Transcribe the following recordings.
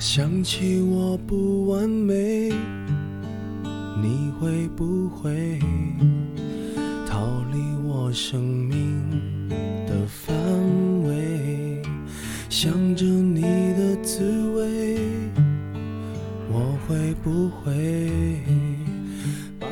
想起我不完美，你会不会逃离我生命的范围？想着你的滋味，我会不会？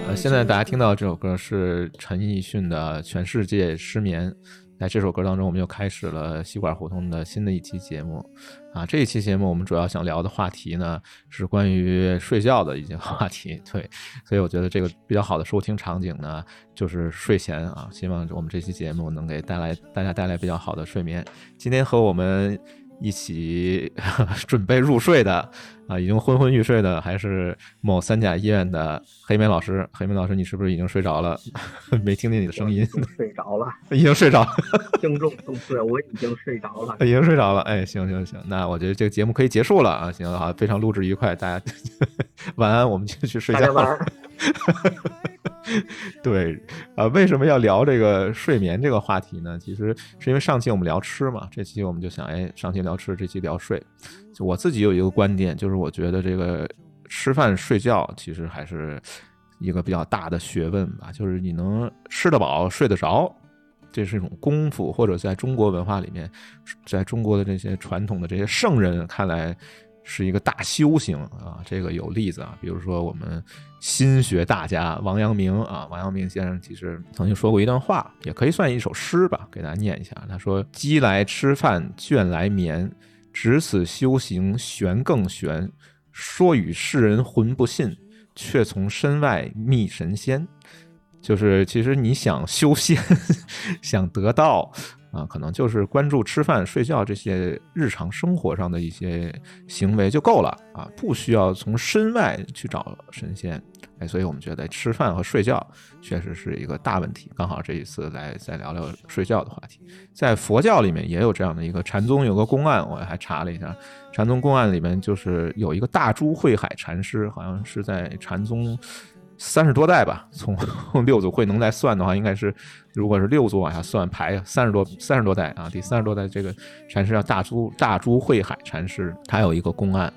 呃，现在大家听到这首歌是陈奕迅的《全世界失眠》。在这首歌当中，我们又开始了吸管胡同的新的一期节目。啊，这一期节目我们主要想聊的话题呢，是关于睡觉的一些 话题。对，所以我觉得这个比较好的收听场景呢，就是睡前啊。希望我们这期节目能给带来大家带来比较好的睡眠。今天和我们一起 准备入睡的。啊，已经昏昏欲睡的还是某三甲医院的黑莓老师。黑莓老师，你是不是已经睡着了？没听见你的声音。睡着了，已经睡着了。听众都睡，我已经睡着了。已经睡着了。哎，行行行，那我觉得这个节目可以结束了啊。行好，非常录制愉快，大家 晚安，我们就去睡觉。晚安。对，啊，为什么要聊这个睡眠这个话题呢？其实是因为上期我们聊吃嘛，这期我们就想，哎，上期聊吃，这期聊睡。就我自己有一个观点，就是我觉得这个吃饭睡觉其实还是一个比较大的学问吧。就是你能吃得饱、睡得着，这是一种功夫，或者在中国文化里面，在中国的这些传统的这些圣人看来。是一个大修行啊，这个有例子啊，比如说我们心学大家王阳明啊，王阳明先生其实曾经说过一段话，也可以算一首诗吧，给大家念一下。他说：“饥来吃饭，倦来眠，只此修行玄更玄。说与世人浑不信，却从身外觅神仙。”就是其实你想修仙，想得道。啊，可能就是关注吃饭、睡觉这些日常生活上的一些行为就够了啊，不需要从身外去找神仙。哎，所以我们觉得吃饭和睡觉确实是一个大问题。刚好这一次来再聊聊睡觉的话题，在佛教里面也有这样的一个禅宗有个公案，我还查了一下，禅宗公案里面就是有一个大珠慧海禅师，好像是在禅宗。三十多代吧，从 六祖慧能来算的话，应该是，如果是六祖往下算排三十多三十多代啊，第三十多代这个禅师叫大珠大珠慧海禅师，他有一个公案，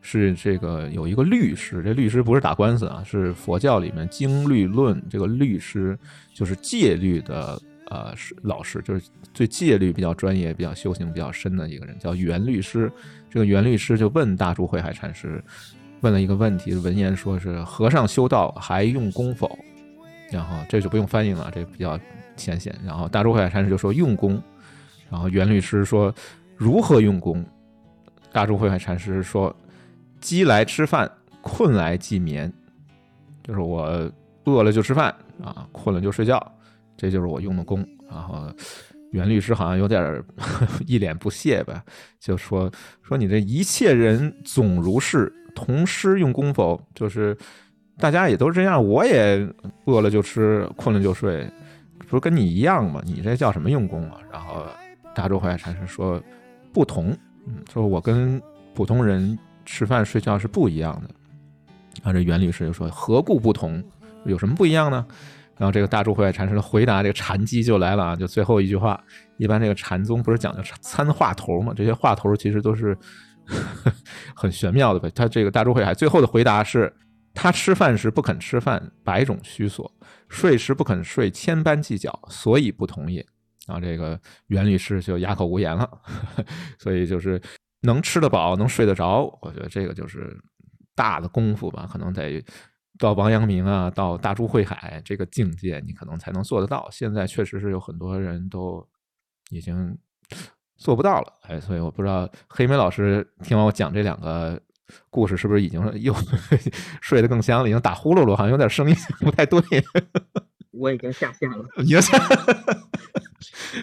是这个有一个律师，这律师不是打官司啊，是佛教里面经律论这个律师，就是戒律的呃是老师，就是对戒律比较专业、比较修行比较深的一个人，叫袁律师。这个袁律师就问大珠慧海禅师。问了一个问题，文言说是和尚修道还用功否？然后这就不用翻译了，这比较浅显。然后大珠慧海禅师就说用功。然后袁律师说如何用功？大珠慧海禅师说饥来吃饭，困来即眠，就是我饿了就吃饭啊，困了就睡觉，这就是我用的功。然后袁律师好像有点 一脸不屑吧，就说说你这一切人总如是。同师用功否？就是大家也都是这样，我也饿了就吃，困了就睡，不是跟你一样吗？你这叫什么用功啊？然后大周怀禅师说不同，嗯，说我跟普通人吃饭睡觉是不一样的。然后这袁律师就说何故不同？有什么不一样呢？然后这个大周怀禅师的回答，这个禅机就来了啊，就最后一句话。一般这个禅宗不是讲究参话头吗？这些话头其实都是。很玄妙的，他这个大珠慧海最后的回答是：他吃饭时不肯吃饭，百种虚索；睡时不肯睡，千般计较，所以不同也。然后这个袁律师就哑口无言了。所以就是能吃得饱，能睡得着，我觉得这个就是大的功夫吧。可能得到王阳明啊，到大珠慧海这个境界，你可能才能做得到。现在确实是有很多人都已经。做不到了，哎，所以我不知道黑莓老师听完我讲这两个故事，是不是已经 又睡得更香了？已经打呼噜了，好像有点声音 不太对。我已经下线了。已经下。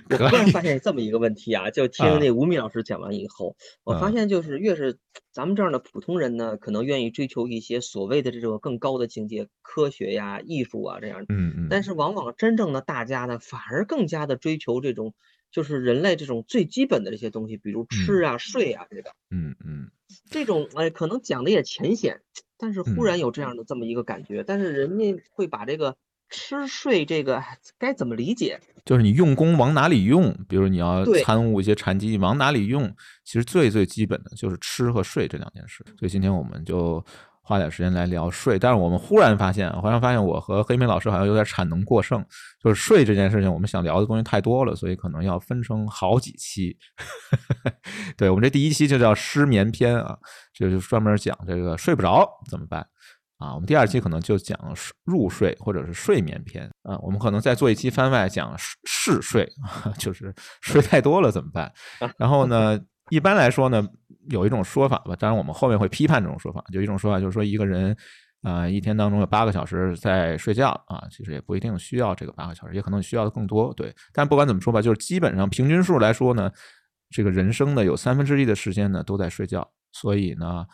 我突然发现这么一个问题啊，就听那吴敏老师讲完以后，我发现就是越是咱们这样的普通人呢，可能愿意追求一些所谓的这种更高的境界，科学呀、艺术啊这样。嗯嗯。但是往往真正的大家呢，反而更加的追求这种。就是人类这种最基本的这些东西，比如吃啊、睡啊，这个，嗯嗯，这种哎，可能讲的也浅显，但是忽然有这样的这么一个感觉，但是人家会把这个吃睡这个该怎么理解？就是你用功往哪里用？比如你要参悟一些禅机往哪里用？其实最最基本的就是吃和睡这两件事。所以今天我们就花点时间来聊睡。但是我们忽然发现，忽然发现我和黑莓老师好像有点产能过剩，就是睡这件事情，我们想聊的东西太多了，所以可能要分成好几期。对我们这第一期就叫失眠篇啊，这就是专门讲这个睡不着怎么办。啊，我们第二期可能就讲睡入睡或者是睡眠篇啊，我们可能再做一期番外讲嗜嗜睡，就是睡太多了怎么办？然后呢，一般来说呢，有一种说法吧，当然我们后面会批判这种说法，就一种说法就是说一个人啊、一天当中有八个小时在睡觉啊，其实也不一定需要这个八个小时，也可能需要的更多。对，但不管怎么说吧，就是基本上平均数来说呢，这个人生的有三分之一的时间呢都在睡觉，所以呢。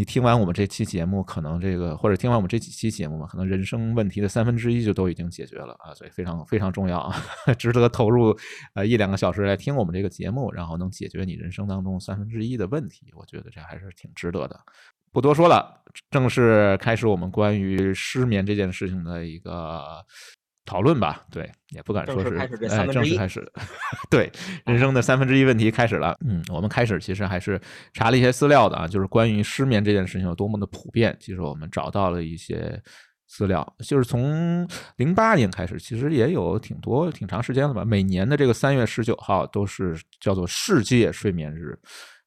你听完我们这期节目，可能这个或者听完我们这几期节目，可能人生问题的三分之一就都已经解决了啊，所以非常非常重要啊，值得投入呃一两个小时来听我们这个节目，然后能解决你人生当中三分之一的问题，我觉得这还是挺值得的。不多说了，正式开始我们关于失眠这件事情的一个讨论吧。对，也不敢说是正式开始这哎，正式开始，对人生的三分之一问题开始了。嗯，我们开始其实还是查了一些资料的啊，就是关于失眠这件事情有多么的普遍。其实我们找到了一些资料，就是从零八年开始，其实也有挺多挺长时间了吧。每年的这个三月十九号都是叫做世界睡眠日。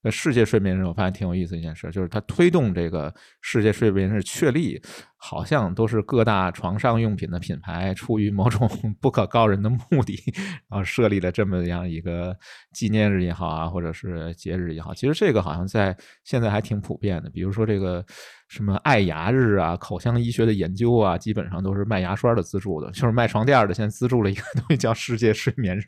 那，世界睡眠日我发现挺有意思一件事，就是它推动这个世界睡眠日确立，好像都是各大床上用品的品牌出于某种 不可告人的目的，然后设立了这么样一个纪念日也好啊，或者是节日也好。其实这个好像在现在还挺普遍的，比如说这个什么爱牙日啊、口腔医学的研究啊，基本上都是卖牙刷的资助的，就是卖床垫的现在资助了一个东西叫世界睡眠日。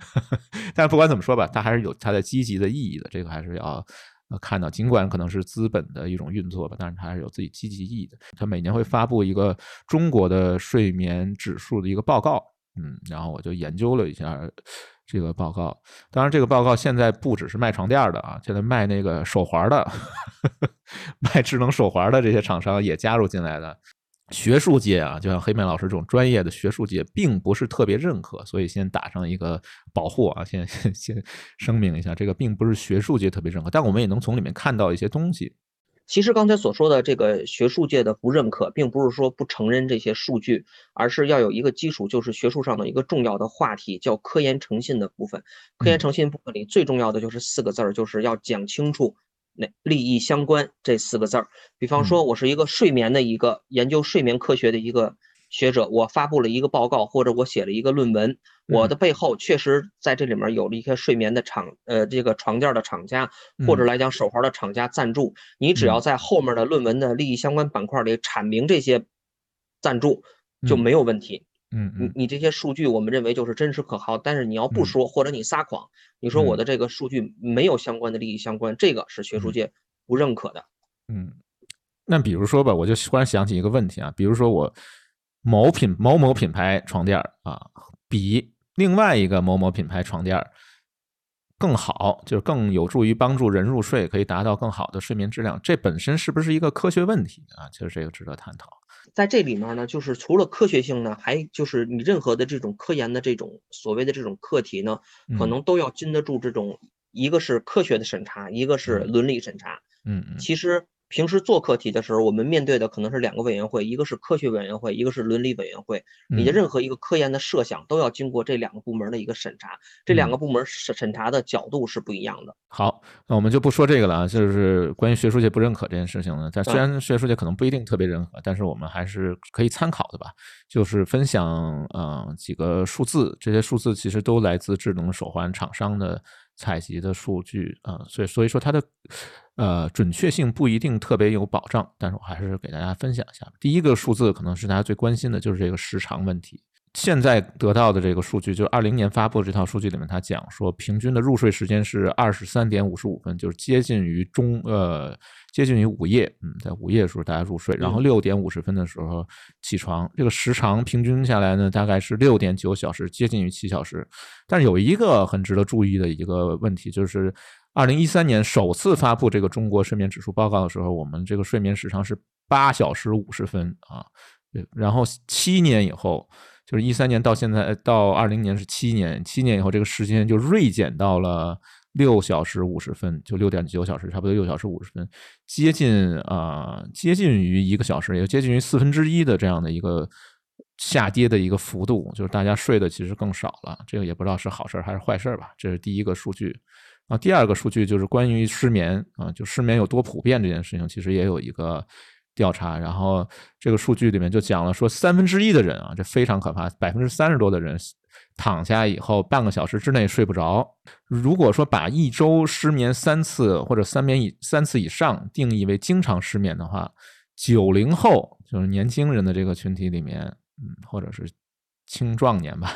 但是不管怎么说吧，它还是有它的积极的意义的，这个还是要。呃，看到，尽管可能是资本的一种运作吧，但是它还是有自己积极意义的。它每年会发布一个中国的睡眠指数的一个报告，嗯，然后我就研究了一下这个报告。当然，这个报告现在不只是卖床垫的啊，现在卖那个手环儿的，卖智能手环的这些厂商也加入进来了。学术界啊，就像黑妹老师这种专业的学术界，并不是特别认可，所以先打上一个保护啊，先 先先声明一下，这个并不是学术界特别认可，但我们也能从里面看到一些东西。其实刚才所说的这个学术界的不认可，并不是说不承认这些数据，而是要有一个基础，就是学术上的一个重要的话题，叫科研诚信的部分。科研诚信部分里最重要的就是四个字儿，就是要讲清楚那利益相关这四个字儿。比方说，我是一个睡眠的一个研究睡眠科学的一个学者，我发布了一个报告，或者我写了一个论文，我的背后确实在这里面有了一些睡眠的厂，呃，这个床垫的厂家，或者来讲手环的厂家赞助。你只要在后面的论文的利益相关板块里阐明这些赞助，就没有问题。嗯嗯你你这些数据，我们认为就是真实可靠，但是你要不说，或者你撒谎，你说我的这个数据没有相关的利益相关，这个是学术界不认可的。嗯，那比如说吧，我就忽然想起一个问题啊，比如说我某品某某品牌床垫儿啊，比另外一个某某品牌床垫儿更好，就是更有助于帮助人入睡，可以达到更好的睡眠质量，这本身是不是一个科学问题啊？其实这个值得探讨。在这里面呢，就是除了科学性呢，还就是你任何的这种科研的这种所谓的这种课题呢，可嗯能都要经得住这种一个是科学的审查，一个是伦理审查。嗯嗯其实平时做课题的时候，我们面对的可能是两个委员会，一个是科学委员会，一个是伦理委员会。你的嗯任何一个科研的设想都要经过这两个部门的一个审查，这两嗯个部门审审查的角度是不一样的。好，那我们就不说这个了啊，就是关于学术界不认可这件事情呢，但虽然学术界可能不一定特别认可，但是我们还是可以参考的吧。就是分享嗯、呃几个数字，这些数字其实都来自智能手环厂商的采集的数据啊、呃所以所以说它的呃准确性不一定特别有保障，但是我还是给大家分享一下。第一个数字可能是大家最关心的，就是这个时长问题。现在得到的这个数据，就是二零年发布的这套数据里面，他讲说平均的入睡时间是二十三点五十五分，就是接近于中呃接近于午夜，嗯，在午夜的时候大家入睡，然后六点五十分的时候起床，这个时长平均下来呢，大概是六点九小时，接近于七小时。但是有一个很值得注意的一个问题，就是二零一三年首次发布这个中国睡眠指数报告的时候，我们这个睡眠时长是八小时五十分啊。然后七年以后，就是一三年到现在到二零年是七年，七年以后这个时间就锐减到了六小时五十分，就六点九小时，差不多六小时五十分，接近啊接近于一个小时，也接近于四分之一的这样的一个下跌的一个幅度，就是大家睡的其实更少了，这个也不知道是好事还是坏事吧。这是第一个数据。啊，第二个数据就是关于失眠啊，就失眠有多普遍这件事情，其实也有一个调查。然后这个数据里面就讲了，说三分之一的人啊，这非常可怕，百分之三十多的人躺下以后半个小时之内睡不着。如果说把一周失眠三次或者三眠以三次以上定义为经常失眠的话，九零后就是年轻人的这个群体里面，嗯，或者是。青壮年吧，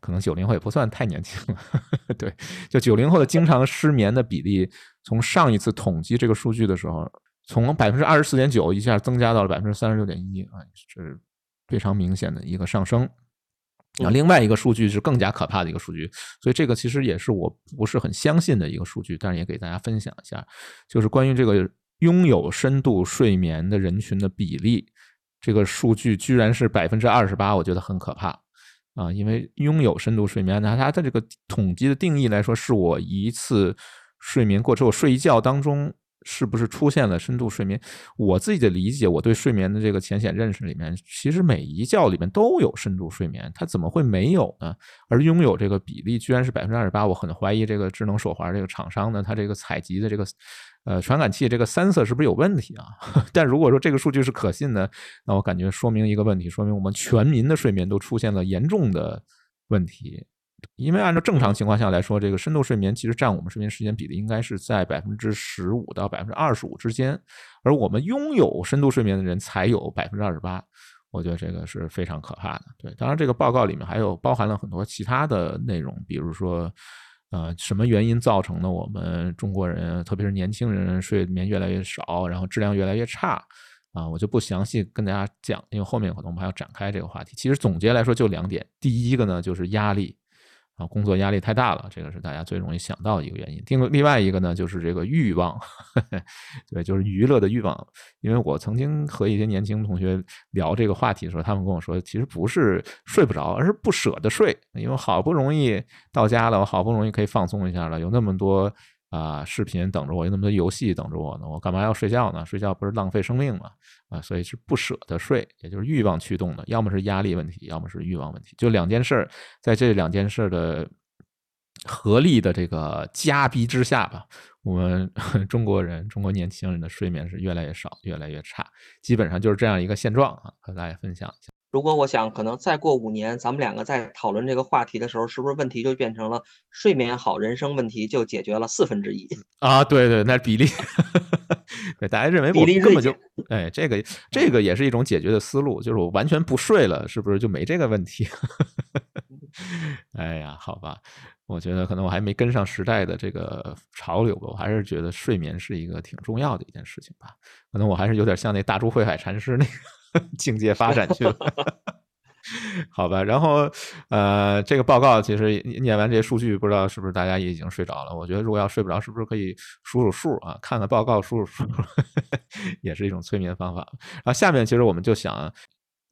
可能九零后也不算太年轻了。对，就九零后的经常失眠的比例，从上一次统计这个数据的时候，从百分之二十四点九一下增加到了百分之三十六点一啊，是非常明显的一个上升。啊，另外一个数据是更加可怕的一个数据，所以这个其实也是我不是很相信的一个数据，但是也给大家分享一下，就是关于这个拥有深度睡眠的人群的比例。这个数据居然是百分之二十八，我觉得很可怕啊！因为拥有深度睡眠，那它的这个统计的定义来说，是我一次睡眠过之后睡一觉当中是不是出现了深度睡眠？我自己的理解，我对睡眠的这个浅显认识里面，其实每一觉里面都有深度睡眠，它怎么会没有呢？而拥有这个比例居然是百分之二十八，我很怀疑这个智能手环这个厂商呢，它这个采集的这个。呃，传感器这个三色是不是有问题啊？但如果说这个数据是可信的，那我感觉说明一个问题，说明我们全民的睡眠都出现了严重的问题。因为按照正常情况下来说，这个深度睡眠其实占我们睡眠时间比例应该是在百分之十五到百分之二十五之间，而我们拥有深度睡眠的人才有百分之二十八，我觉得这个是非常可怕的。对，当然这个报告里面还有包含了很多其他的内容，比如说。呃，什么原因造成的我们中国人，特别是年轻人睡眠越来越少，然后质量越来越差？啊，我就不详细跟大家讲，因为后面可能我们还要展开这个话题。其实总结来说就两点，第一个呢就是压力。啊，工作压力太大了，这个是大家最容易想到的一个原因。另另外一个呢，就是这个欲望，对，就是娱乐的欲望。因为我曾经和一些年轻同学聊这个话题的时候，他们跟我说，其实不是睡不着，而是不舍得睡，因为好不容易到家了，我好不容易可以放松一下了，有那么多。啊，视频等着我，有那么多游戏等着我呢，我干嘛要睡觉呢？睡觉不是浪费生命吗？啊，所以是不舍得睡，也就是欲望驱动的，要么是压力问题，要么是欲望问题，就两件事，在这两件事的合力的这个夹逼之下吧，我们 中国人，中国年轻人的睡眠是越来越少，越来越差，基本上就是这样一个现状啊，和大家分享一下。如果我想，可能再过五年，咱们两个在讨论这个话题的时候，是不是问题就变成了睡眠好，人生问题就解决了四分之一啊？对对，那比例，对大家认为我根本就哎，这个这个也是一种解决的思路，就是我完全不睡了，是不是就没这个问题？哎呀，好吧，我觉得可能我还没跟上时代的这个潮流吧，我还是觉得睡眠是一个挺重要的一件事情吧。可能我还是有点像那大珠慧海禅师那个。境界发展去了，好吧。然后，呃，这个报告其实念完这些数据，不知道是不是大家也已经睡着了？我觉得如果要睡不着，是不是可以数数数啊？看看报告，数数数，也是一种催眠方法。然后下面其实我们就想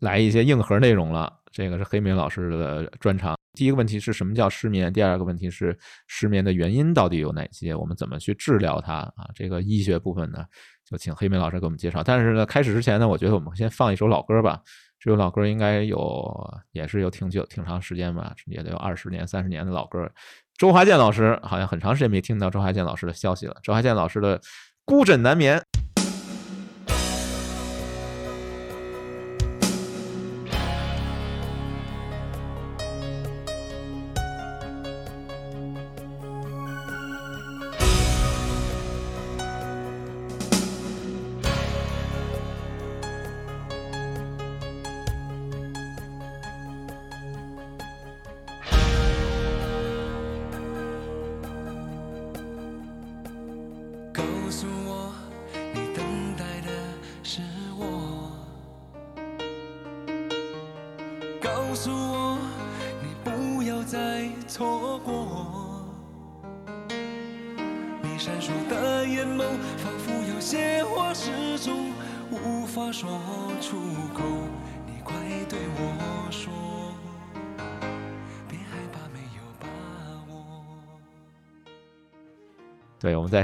来一些硬核内容了。这个是黑明老师的专长。第一个问题是什么叫失眠？第二个问题是失眠的原因到底有哪些？我们怎么去治疗它啊？这个医学部分呢？就请黑妹老师给我们介绍。但是呢，开始之前呢，我觉得我们先放一首老歌吧。这首老歌应该有，也是有挺久、挺长时间吧，也得有二十年、三十年的老歌。周华健老师好像很长时间没听到周华健老师的消息了。周华健老师的《孤枕难眠》。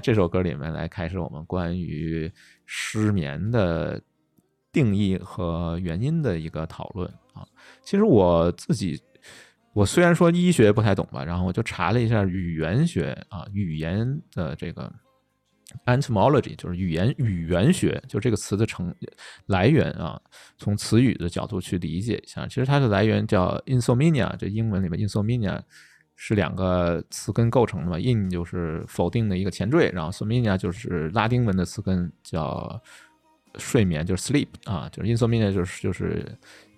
这首歌里面来开始我们关于失眠的定义和原因的一个讨论啊。其实我自己，我虽然说医学不太懂吧，然后我就查了一下语言学啊，语言的这个 entomology，就是语言语言学，就这个词的成来源啊，从词语的角度去理解一下。其实它的来源叫 insomnia，这英文里面 insomnia。是两个词根构成的嘛？in 就是否定的一个前缀，然后 somnia 就是拉丁文的词根叫睡眠，就是 sleep 啊，就是 insomnia 就是就是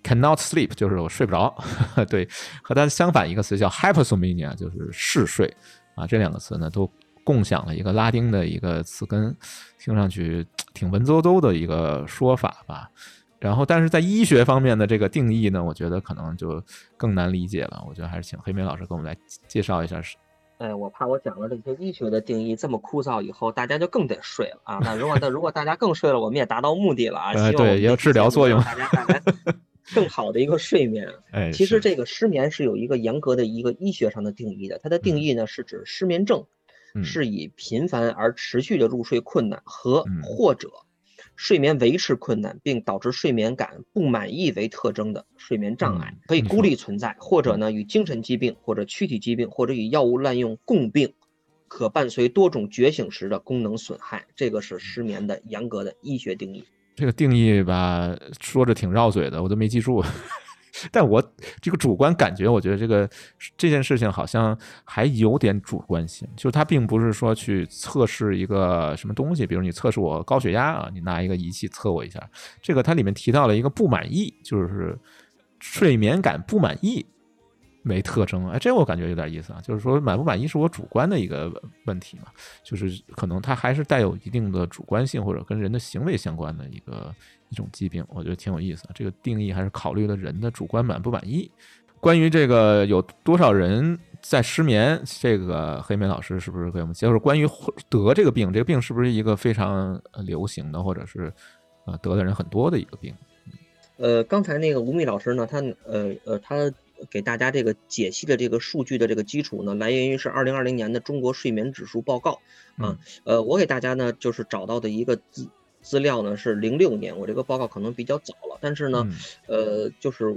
cannot sleep，就是我睡不着。对，和它相反一个词叫 hypersomnia，就是嗜睡啊。这两个词呢都共享了一个拉丁的一个词根，听上去挺文绉绉的一个说法吧。然后，但是在医学方面的这个定义呢，我觉得可能就更难理解了。我觉得还是请黑莓老师给我们来介绍一下。是，哎，我怕我讲了这些医学的定义这么枯燥，以后大家就更得睡了啊。那如果那如果大家更睡了，我们也达到目的了啊。呃，对，也有治疗作用，大家带来 更好的一个睡眠。哎，其实这个失眠是有一个严格的一个医学上的定义的。它的定义呢是指失眠症是以频繁而持续的入睡困难和或者。睡眠维持困难并导致睡眠感不满意为特征的睡眠障碍，可以孤立存在，或者呢与精神疾病或者躯体疾病或者与药物滥用共病，可伴随多种觉醒时的功能损害。这个是失眠的严格的医学定义。这个定义吧，说着挺绕嘴的，我都没记住。但我这个主观感觉，我觉得这个这件事情好像还有点主观性，就是它并不是说去测试一个什么东西，比如你测试我高血压啊，你拿一个仪器测我一下，这个它里面提到了一个不满意，就是睡眠感不满意。没特征，哎，这我感觉有点意思啊，就是说满不满意是我主观的一个问题嘛，就是可能它还是带有一定的主观性或者跟人的行为相关的一个一种疾病，我觉得挺有意思的。这个定义还是考虑了人的主观满不满意。关于这个有多少人在失眠，这个黑莓老师是不是给我们介绍？关于得这个病，这个病是不是一个非常流行的，或者是呃得的人很多的一个病？呃，刚才那个吴宓老师呢，他呃呃他。给大家这个解析的这个数据的这个基础呢，来源于是二零二零年的中国睡眠指数报告啊。呃，我给大家呢就是找到的一个资资料呢是零六年，我这个报告可能比较早了，但是呢，呃，就是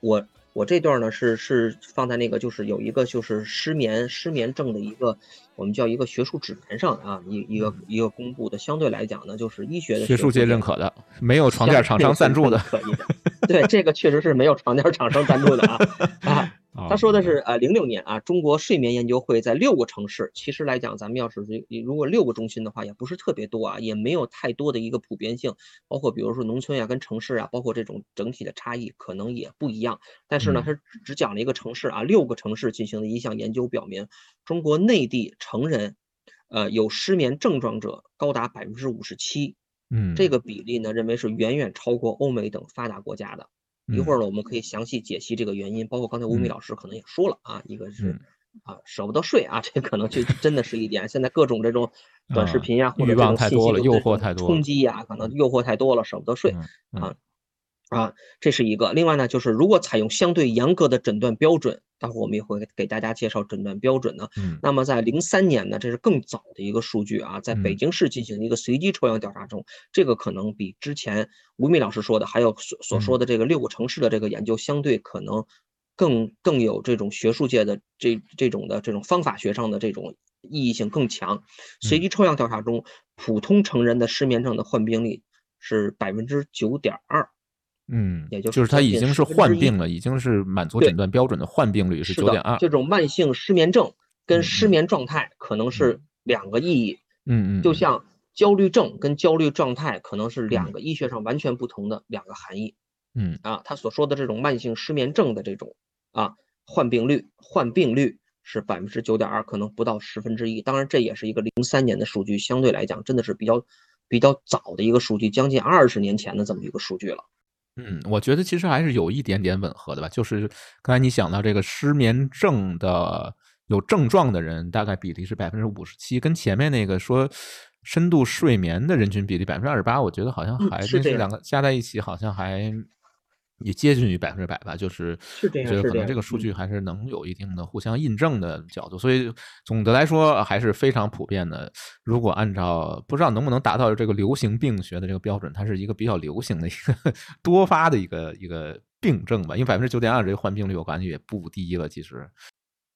我。我这段呢是是放在那个就是有一个就是失眠失眠症的一个我们叫一个学术指南上啊一一个一个公布的相对来讲呢就是医学的学术界认可的没有床垫厂商赞助的可以的对这个确实是没有床垫厂商赞助的啊 啊。他说的是，呃，零六年啊，中国睡眠研究会在六个城市，其实来讲，咱们要是如果六个中心的话，也不是特别多啊，也没有太多的一个普遍性，包括比如说农村呀跟城市啊，包括这种整体的差异可能也不一样。但是呢，他只讲了一个城市啊，六个城市进行的一项研究表明，中国内地成人，呃，有失眠症状者高达百分之五十七，嗯，这个比例呢，认为是远远超过欧美等发达国家的。一会儿呢，我们可以详细解析这个原因，包括刚才吴米老师可能也说了啊，一个是啊舍不得睡啊，这可能就真的是一点。现在各种这种短视频呀，或者这种信息诱惑太多，冲击呀，可能诱惑太多了，舍不得睡啊。啊，这是一个。另外呢，就是如果采用相对严格的诊断标准，待会儿我们也会给大家介绍诊断标准呢。嗯。那么在零三年呢，这是更早的一个数据啊，在北京市进行一个随机抽样调查中，这个可能比之前吴敏老师说的，还有所所说的这个六个城市的这个研究相对可能更更有这种学术界的这这种的这种方法学上的这种意义性更强。随机抽样调查中，普通成人的失眠症的患病率是百分之九点二。嗯，也就是他已经是患病了，已经是满足诊断标准的患病率是九点二。这种慢性失眠症跟失眠状态可能是两个意义。嗯嗯，就像焦虑症跟焦虑状态可能是两个医学上完全不同的两个含义。嗯啊，他所说的这种慢性失眠症的这种啊患病率患病率是百分之九点二，可能不到十分之一。当然，这也是一个零三年的数据，相对来讲真的是比较比较早的一个数据，将近二十年前的这么一个数据了。嗯，我觉得其实还是有一点点吻合的吧。就是刚才你想到这个失眠症的有症状的人，大概比例是百分之五十七，跟前面那个说深度睡眠的人群比例百分之二十八，我觉得好像还是这两个加在一起，好像还也接近于百分之百吧，就是觉得可能这个数据还是能有一定的互相印证的角度，所以总的来说还是非常普遍的。如果按照不知道能不能达到这个流行病学的这个标准，它是一个比较流行的一个 多发的一个一个病症吧，因为百分之九点二这个患病率我感觉也不低了，其实。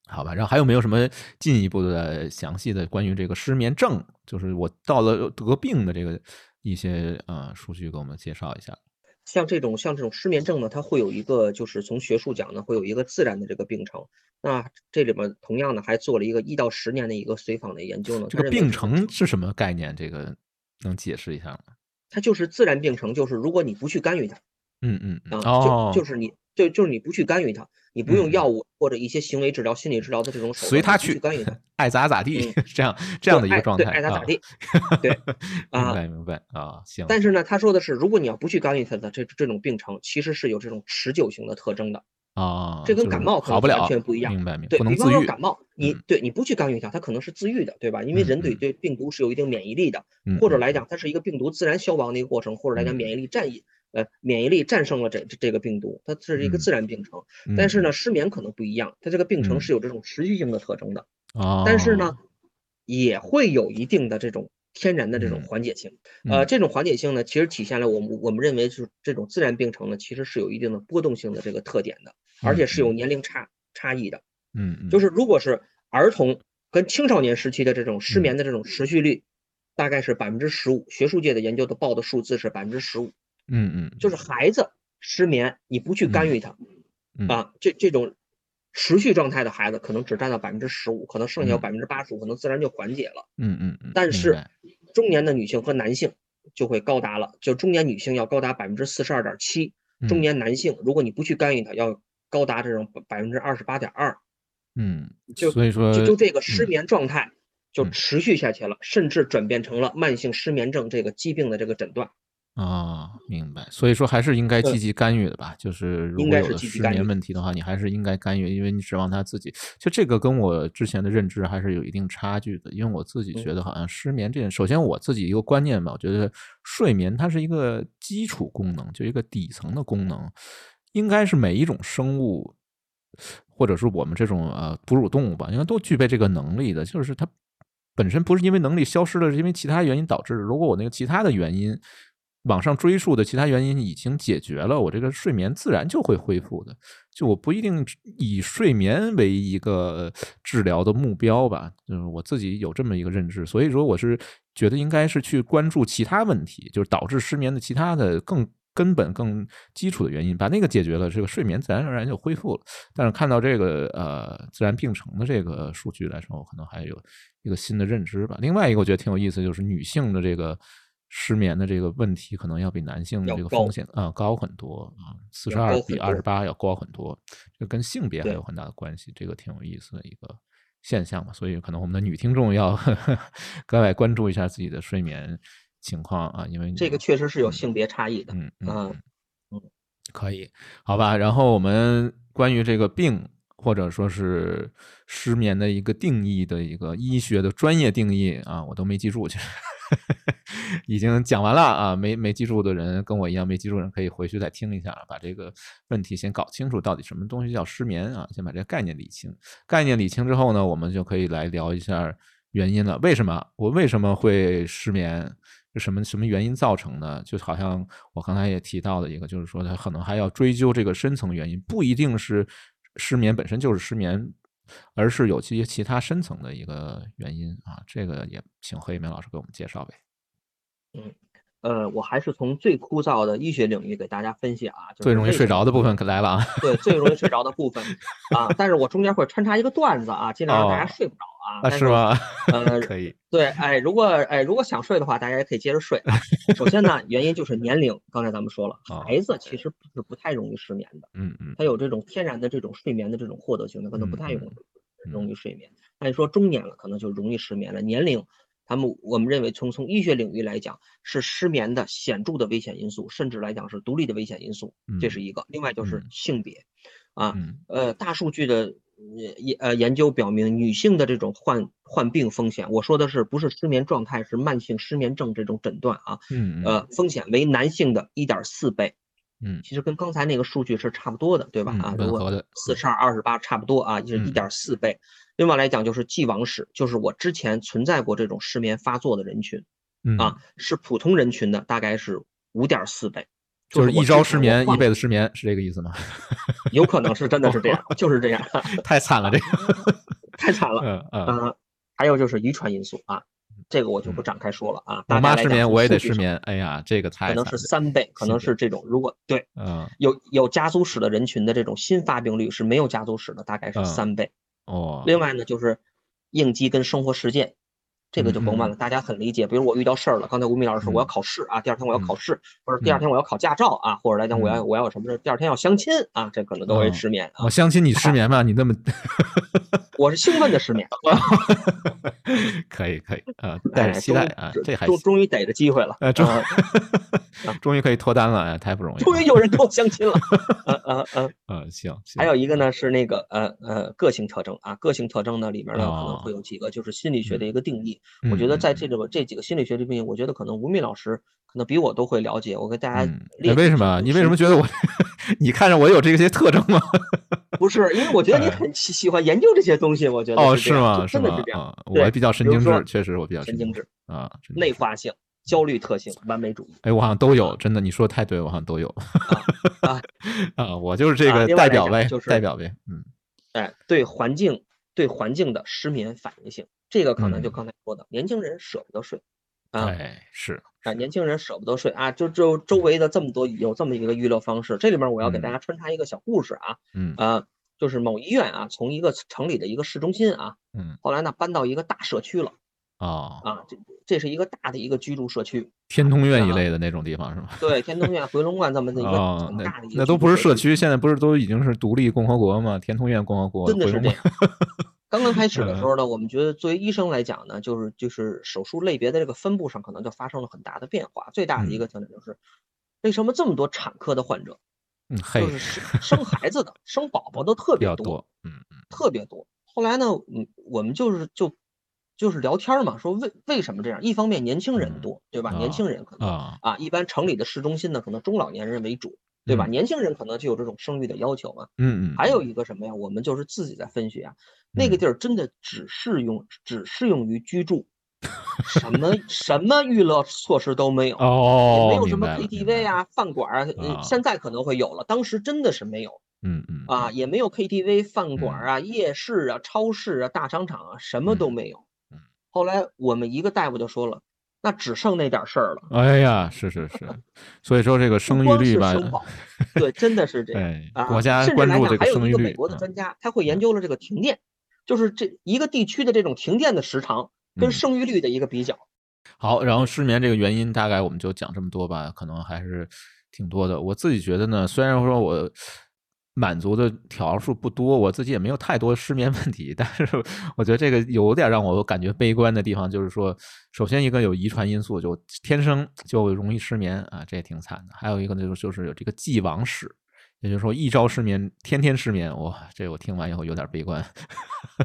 好吧，然后还有没有什么进一步的详细的关于这个失眠症，就是我到了得病的这个一些呃数据给我们介绍一下？像这种像这种失眠症呢，它会有一个，就是从学术讲呢，会有一个自然的这个病程。那这里面同样呢，还做了一个一到十年的一个随访的研究呢。这个病程是什么概念？这个能解释一下吗？它就是自然病程，就是如果你不去干预它，嗯嗯啊，就就是你就就是你不去干预它，你不用药物或者一些行为治疗、心理治疗的这种手段，随他去干预它，爱咋咋地，这样这样的一个状态，爱咋咋地，对 啊，明白明白啊，行。但是呢，他说的是，如果你要不去干预它的这这种病程，其实是有这种持久性的特征的啊，这跟感冒好不了，完全不一样，明白明白。对，比方说感冒，你对你不去干预它，它可能是自愈的，对吧？因为人对对病毒是有一定免疫力的，或者来讲，它是一个病毒自然消亡的一个过程，或者来讲免疫力战役。呃，免疫力战胜了这这个病毒，它是一个自然病程。但是呢，失眠可能不一样，它这个病程是有这种持续性的特征的。但是呢，也会有一定的这种天然的这种缓解性。呃，这种缓解性呢，其实体现了我们我们认为是这种自然病程呢，其实是有一定的波动性的这个特点的，而且是有年龄差差异的。嗯，就是如果是儿童跟青少年时期的这种失眠的这种持续率，大概是百分之十五，学术界的研究的报的数字是百分之十五。嗯嗯，就是孩子失眠，你不去干预他，啊，这这种持续状态的孩子可能只占到百分之十五，可能剩下有百分之八十五可能自然就缓解了。嗯嗯嗯。但是中年的女性和男性就会高达了，就中年女性要高达百分之四十二点七，中年男性如果你不去干预他，要高达这种百分之二十八点二。嗯，就所以说就就这个失眠状态就持续下去了，甚至转变成了慢性失眠症这个疾病的这个诊断。啊，明白。所以说还是应该积极干预的吧。就是如果有失眠问题的话，你还是应该干预，因为你指望他自己。就这个跟我之前的认知还是有一定差距的。因为我自己觉得，好像失眠这件，首先我自己一个观念吧，我觉得睡眠它是一个基础功能，就一个底层的功能，应该是每一种生物，或者是我们这种呃哺乳动物吧，应该都具备这个能力的。就是它本身不是因为能力消失了，是因为其他原因导致。如果我那个其他的原因。往上追溯的其他原因已经解决了，我这个睡眠自然就会恢复的。就我不一定以睡眠为一个治疗的目标吧，就是我自己有这么一个认知，所以说我是觉得应该是去关注其他问题，就是导致失眠的其他的更根本、更基础的原因，把那个解决了，这个睡眠自然而然就恢复了。但是看到这个呃自然病程的这个数据来说，我可能还有一个新的认知吧。另外一个我觉得挺有意思，就是女性的这个。失眠的这个问题可能要比男性的这个风险啊高很多啊，四十二比二十八要高很多，这跟性别还有很大的关系，这个挺有意思的一个现象嘛。所以可能我们的女听众要 格外关注一下自己的睡眠情况啊，因为这个确实是有性别差异的。嗯嗯嗯，可以，好吧。然后我们关于这个病或者说是失眠的一个定义的一个医学的专业定义啊，我都没记住，其实。已经讲完了啊，没没记住的人跟我一样没记住人可以回去再听一下啊，把这个问题先搞清楚，到底什么东西叫失眠啊？先把这个概念理清。概念理清之后呢，我们就可以来聊一下原因了。为什么我为什么会失眠？是什么什么原因造成的？就好像我刚才也提到的一个，就是说他可能还要追究这个深层原因，不一定是失眠本身就是失眠。而是有些其他深层的一个原因啊，这个也请何一鸣老师给我们介绍呗。嗯，呃，我还是从最枯燥的医学领域给大家分析啊，最容易睡着的部分可来了啊。对，最容易睡着的部分 啊，但是我中间会穿插一个段子啊，尽量让大家睡不着啊。是吗？呃，可以。对，哎，如果哎如果想睡的话，大家也可以接着睡啊。首先呢，原因就是年龄，刚才咱们说了，孩子其实是不太容易失眠的。嗯嗯。他有这种天然的这种睡眠的这种获得性，他可能不太容易容易睡眠。那你说中年了，可能就容易失眠了。年龄。他们我们认为，从从医学领域来讲，是失眠的显著的危险因素，甚至来讲是独立的危险因素，这是一个。另外就是性别，啊，呃，大数据的研呃研究表明，女性的这种患患病风险，我说的是不是失眠状态，是慢性失眠症这种诊断啊，呃，风险为男性的一点四倍，嗯，其实跟刚才那个数据是差不多的，对吧？啊，如果四十二二十八差不多啊，就是一点四倍。另外来讲，就是既往史，就是我之前存在过这种失眠发作的人群，啊，是普通人群的，大概是五点四倍。就是一朝失眠，一辈子失眠，是这个意思吗？有可能是真的是这样，就是这样。太惨了，这个 太惨了。嗯嗯。还有就是遗传因素啊，这个我就不展开说了啊。我妈失眠，我也得失眠。哎呀，这个太可能是三倍，可能是这种。如果对，嗯，有有家族史的人群的这种新发病率是没有家族史的，大概是三倍。哦。另外呢，就是应激跟生活实践。这个就甭问了，大家很理解。比如我遇到事儿了，刚才吴敏老师说我要考试啊，第二天我要考试，或者第二天我要考驾照啊，或者来讲我要我要有什么事第二天要相亲啊，这可能都会失眠。我相亲你失眠吗？你那么，我是兴奋的失眠。可以可以啊，带着期待啊，这还终终于逮着机会了，终 终于可以脱单了，太不容易。终于有人跟我相亲了。嗯嗯嗯嗯，行。还有一个呢是那个呃呃个性特征啊，个性特征呢里面呢可能会有几个，就是心理学的一个定义。我觉得在这个这几个心理学这边，我觉得可能吴敏老师可能比我都会了解。我给大家列为什么？你为什么觉得我？你看着我有这些特征吗？不是，因为我觉得你很喜喜欢研究这些东西。我觉得哦，是吗？真的是这样。我比较神经质，确实我比较神经质啊。内化性、焦虑特性、完美主义。哎，我好像都有，真的，你说的太对，我好像都有。啊 啊，我就是这个代表呗，就是代表呗。嗯，哎，对环境对环境的失眠反应性。这个可能就刚才说的，年轻人舍不得睡，啊，是啊，年轻人舍不得睡啊，就就周围的这么多有这么一个娱乐方式，这里面我要给大家穿插一个小故事啊，嗯。啊，就是某医院啊，从一个城里的一个市中心啊，嗯，后来呢搬到一个大社区了，啊啊，这这是一个大的一个居住社区，天通苑一类的那种地方是吗？对，天通苑、回龙观这么的一个大的一个，那都不是社区，现在不是都已经是独立共和国吗？天通苑共和国，真的是这样。刚刚开始的时候呢，我们觉得作为医生来讲呢，就是就是手术类别的这个分布上可能就发生了很大的变化。最大的一个特点就是，为什么这么多产科的患者，嗯，就是生生孩子的、生宝宝的 特别多，嗯嗯，特别多。后来呢，嗯，我们就是就就是聊天嘛，说为为什么这样？一方面年轻人多，对吧？年轻人可能啊，一般城里的市中心呢，可能中老年人为主。对吧？年轻人可能就有这种生育的要求嘛。嗯嗯。还有一个什么呀？我们就是自己在分析啊，那个地儿真的只适用只适用于居住，什么什么娱乐措施都没有，哦，也没有什么 KTV 啊、饭馆啊。现在可能会有了，当时真的是没有。嗯嗯。啊，也没有 KTV、饭馆啊、夜市啊、超市啊、大商场啊，什么都没有。后来我们一个大夫就说了。那只剩那点事儿了。哎呀，是是是，所以说这个生育率吧，对，真的是这样啊。国家关注这个生育率。还有一个美国的专家，他会研究了这个停电，就是这一个地区的这种停电的时长跟生育率的一个比较。好，然后失眠这个原因大概我们就讲这么多吧，可能还是挺多的。我自己觉得呢，虽然说我。满足的条数不多，我自己也没有太多失眠问题，但是我觉得这个有点让我感觉悲观的地方，就是说，首先一个有遗传因素，就天生就容易失眠啊，这也挺惨的。还有一个呢，就就是有这个既往史，也就是说一朝失眠，天天失眠，哇，这我听完以后有点悲观。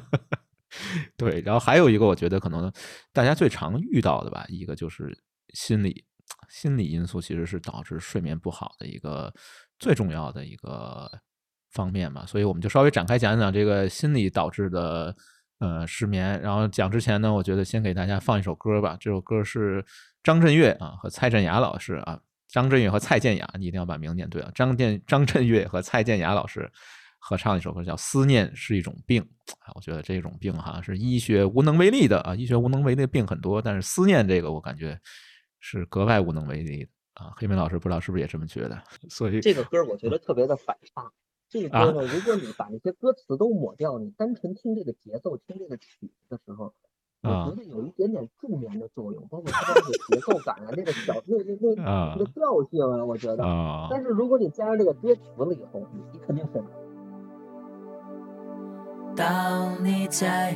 对，然后还有一个，我觉得可能大家最常遇到的吧，一个就是心理心理因素，其实是导致睡眠不好的一个最重要的一个。方面嘛，所以我们就稍微展开讲一讲这个心理导致的呃失眠。然后讲之前呢，我觉得先给大家放一首歌吧。这首歌是张震岳啊和蔡振雅老师啊，张震岳和蔡健雅，你一定要把名念对啊。张健张震岳和蔡健雅老师合唱一首歌，叫《思念是一种病》啊。我觉得这种病哈是医学无能为力的啊，医学无能为力的病很多，但是思念这个我感觉是格外无能为力的啊。黑妹老师不知道是不是也这么觉得？所以这个歌我觉得特别的反差。这个歌呢，如果你把那些歌词都抹掉，你单纯听这个节奏、听这个曲子的时候，我觉得有一点点助眠的作用，包括它的节奏感啊，那个小那那那那个调性啊，我觉得。但是如果你加上这个歌词了以后，你肯定睡。当你在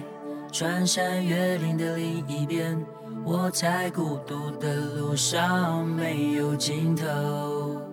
穿山越岭的另一边，我在孤独的路上没有尽头。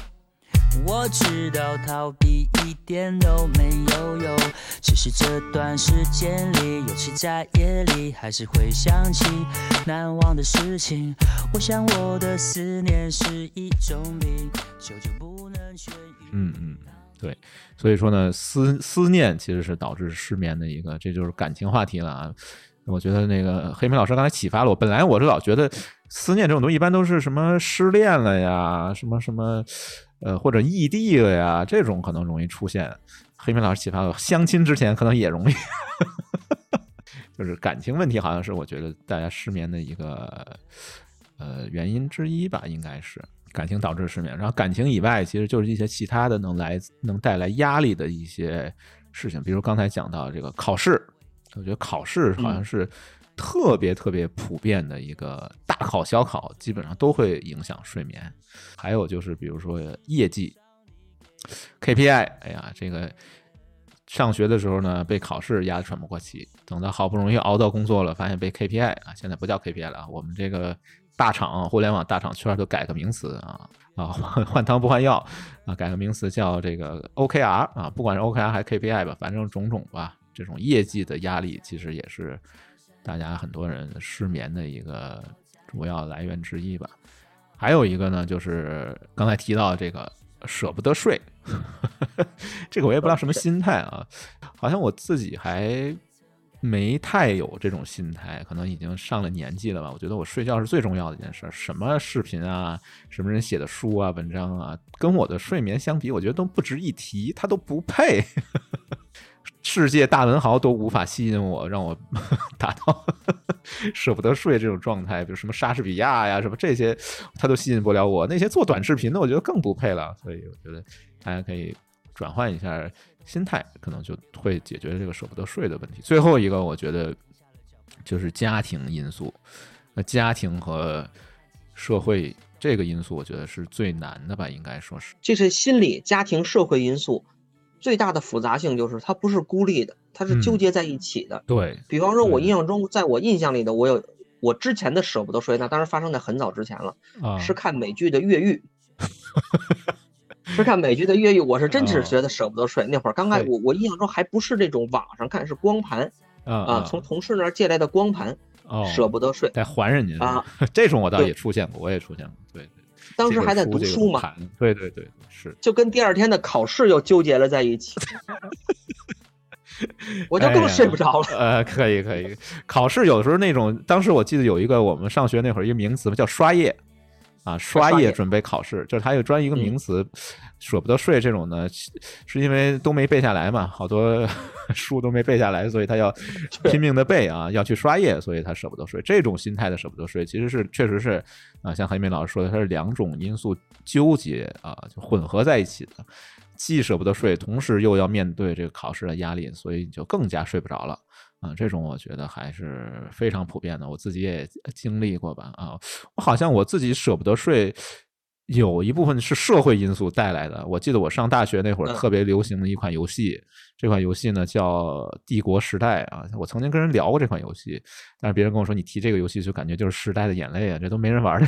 我知道逃避一点都没有用，只是这段时间里，尤其在夜里，还是会想起难忘的事情。我想我的思念是一种病，久久不能痊愈。嗯嗯，对，所以说呢，思思念其实是导致失眠的一个，这就是感情话题了啊。我觉得那个黑莓老师刚才启发了我，本来我是老觉得思念这种东西一般都是什么失恋了呀，什么什么。呃，或者异地了呀，这种可能容易出现。黑莓老师启发我，相亲之前可能也容易，就是感情问题，好像是我觉得大家失眠的一个呃原因之一吧，应该是感情导致失眠。然后感情以外，其实就是一些其他的能来能带来压力的一些事情，比如刚才讲到这个考试，我觉得考试好像是。特别特别普遍的一个大考小考，基本上都会影响睡眠。还有就是，比如说业绩 KPI，哎呀，这个上学的时候呢，被考试压得喘不过气，等到好不容易熬到工作了，发现被 KPI 啊，现在不叫 KPI 了，我们这个大厂互联网大厂圈都改个名词啊啊，换汤不换药啊，改个名词叫这个 OKR 啊，不管是 OKR 还是 KPI 吧，反正种种吧，这种业绩的压力其实也是。大家很多人失眠的一个主要来源之一吧，还有一个呢，就是刚才提到这个舍不得睡，这个我也不知道什么心态啊，好像我自己还没太有这种心态，可能已经上了年纪了吧。我觉得我睡觉是最重要的一件事，什么视频啊，什么人写的书啊、文章啊，跟我的睡眠相比，我觉得都不值一提，它都不配。世界大文豪都无法吸引我，让我 达到 舍不得睡这种状态。比如什么莎士比亚呀，什么这些，他都吸引不了我。那些做短视频的，我觉得更不配了。所以我觉得大家可以转换一下心态，可能就会解决这个舍不得睡的问题。最后一个，我觉得就是家庭因素。那家庭和社会这个因素，我觉得是最难的吧？应该说是，这是心理、家庭、社会因素。最大的复杂性就是它不是孤立的，它是纠结在一起的。对比方说，我印象中，在我印象里的，我有我之前的舍不得睡，那当然发生在很早之前了。啊，是看美剧的《越狱 》，是看美剧的《越狱》，我是真是觉得舍不得睡。那会儿刚开，我我印象中还不是这种网上看，是光盘啊，从同事那儿借来的光盘，舍不得睡，再还人家啊。这种我倒也出现过，我也出现过，对。当时还在读书嘛？对对对，是就跟第二天的考试又纠结了在一起，我就更睡不着了。呃，可以可以，考试有的时候那种，当时我记得有一个我们上学那会儿一个名词叫刷夜。啊，刷夜准备考试，就是他有专一个名词，舍不得睡这种呢，是因为都没背下来嘛，好多 书都没背下来，所以他要 拼命的背啊，要去刷夜，所以他舍不得睡。这种心态的舍不得睡，其实是确实是啊，像韩明老师说的，它是两种因素纠结啊，就混合在一起的，既舍不得睡，同时又要面对这个考试的压力，所以你就更加睡不着了。啊，这种我觉得还是非常普遍的，我自己也经历过吧。啊，我好像我自己舍不得睡。有一部分是社会因素带来的。我记得我上大学那会儿特别流行的一款游戏，这款游戏呢叫《帝国时代》啊。我曾经跟人聊过这款游戏，但是别人跟我说你提这个游戏就感觉就是时代的眼泪啊，这都没人玩的，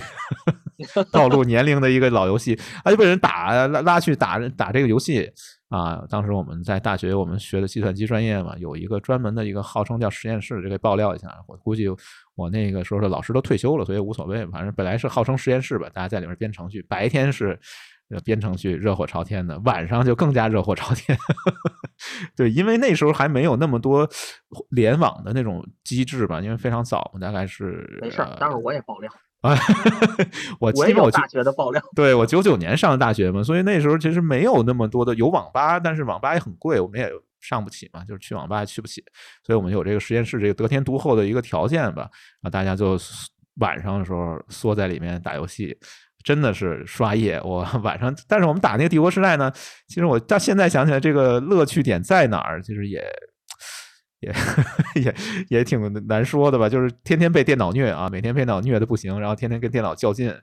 暴露年龄的一个老游戏，啊就被人打拉拉去打打这个游戏啊。当时我们在大学，我们学的计算机专业嘛，有一个专门的一个号称叫实验室，这个爆料一下，我估计。我那个时候的老师都退休了，所以无所谓。反正本来是号称实验室吧，大家在里面编程序，白天是编程序，热火朝天的，晚上就更加热火朝天。对，因为那时候还没有那么多联网的那种机制吧，因为非常早，大概是没事。待会儿我也爆料啊，我我也有大学的爆料。对我九九年上的大学嘛，所以那时候其实没有那么多的有网吧，但是网吧也很贵，我们也。上不起嘛，就是去网吧也去不起，所以我们有这个实验室这个得天独厚的一个条件吧，啊，大家就晚上的时候缩在里面打游戏，真的是刷夜。我晚上，但是我们打那个帝国时代呢，其实我到现在想起来，这个乐趣点在哪儿？其实也也 也也挺难说的吧，就是天天被电脑虐啊，每天被电脑虐的不行，然后天天跟电脑较劲，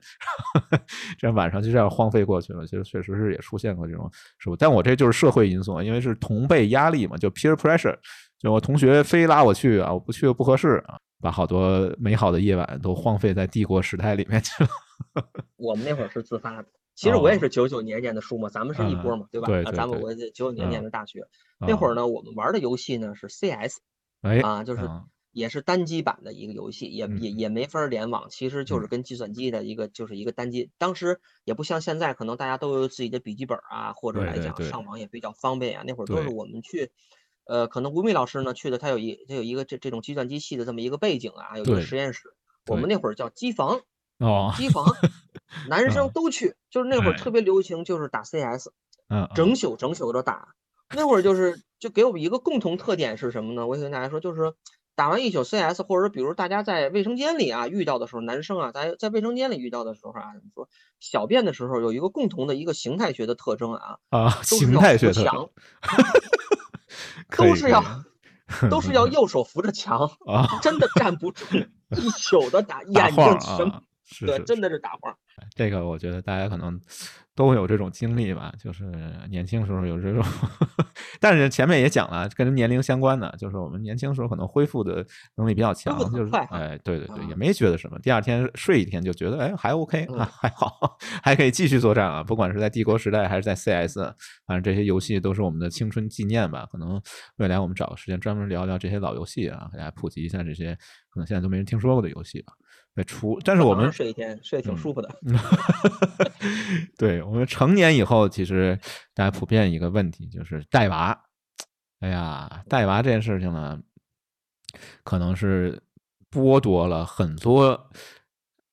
这样晚上就这样荒废过去了。其实确实是也出现过这种事故，但我这就是社会因素，因为是同辈压力嘛，就 peer pressure，就我同学非拉我去啊，我不去又不合适啊，把好多美好的夜晚都荒废在帝国时代里面去了。我们那会儿是自发的，其实我也是九九年念的书嘛，咱们是一波嘛，对吧？啊咱们我九九年念的大学，那会儿呢，我们玩的游戏呢是 CS，哎啊，就是也是单机版的一个游戏，也也也没法联网，其实就是跟计算机的一个就是一个单机。当时也不像现在，可能大家都有自己的笔记本啊，或者来讲上网也比较方便啊。那会儿都是我们去，呃，可能吴敏老师呢去的，他有一他有一个这这种计算机系的这么一个背景啊，有一个实验室，我们那会儿叫机房。哦，机房，男生 都去，就是那会儿特别流行，就是打 CS，嗯，整宿整宿的打。那会儿就是就给我们一个共同特点是什么呢？我跟大家说，就是打完一宿 CS，或者比如大家在卫生间里啊遇到的时候，男生啊在在卫生间里遇到的时候啊，怎么说小便的时候有一个共同的一个形态学的特征啊啊，形态学特征，都是要都是要右手扶着墙啊，真的站不住，一宿的打，眼睛全。对，真的是打晃。这个我觉得大家可能都会有这种经历吧，就是年轻时候有这种，但是前面也讲了，跟年龄相关的，就是我们年轻时候可能恢复的能力比较强，就是哎，对对对，也没觉得什么，第二天睡一天就觉得哎还 OK 啊，还好，还可以继续作战啊。不管是在帝国时代还是在 CS，反正这些游戏都是我们的青春纪念吧。可能未来我们找个时间专门聊聊这些老游戏啊，给大家普及一下这些可能现在都没人听说过的游戏吧。对，除但是我们睡一天睡得挺舒服的。对我们成年以后，其实大家普遍一个问题就是带娃。哎呀，带娃这件事情呢，可能是剥夺了很多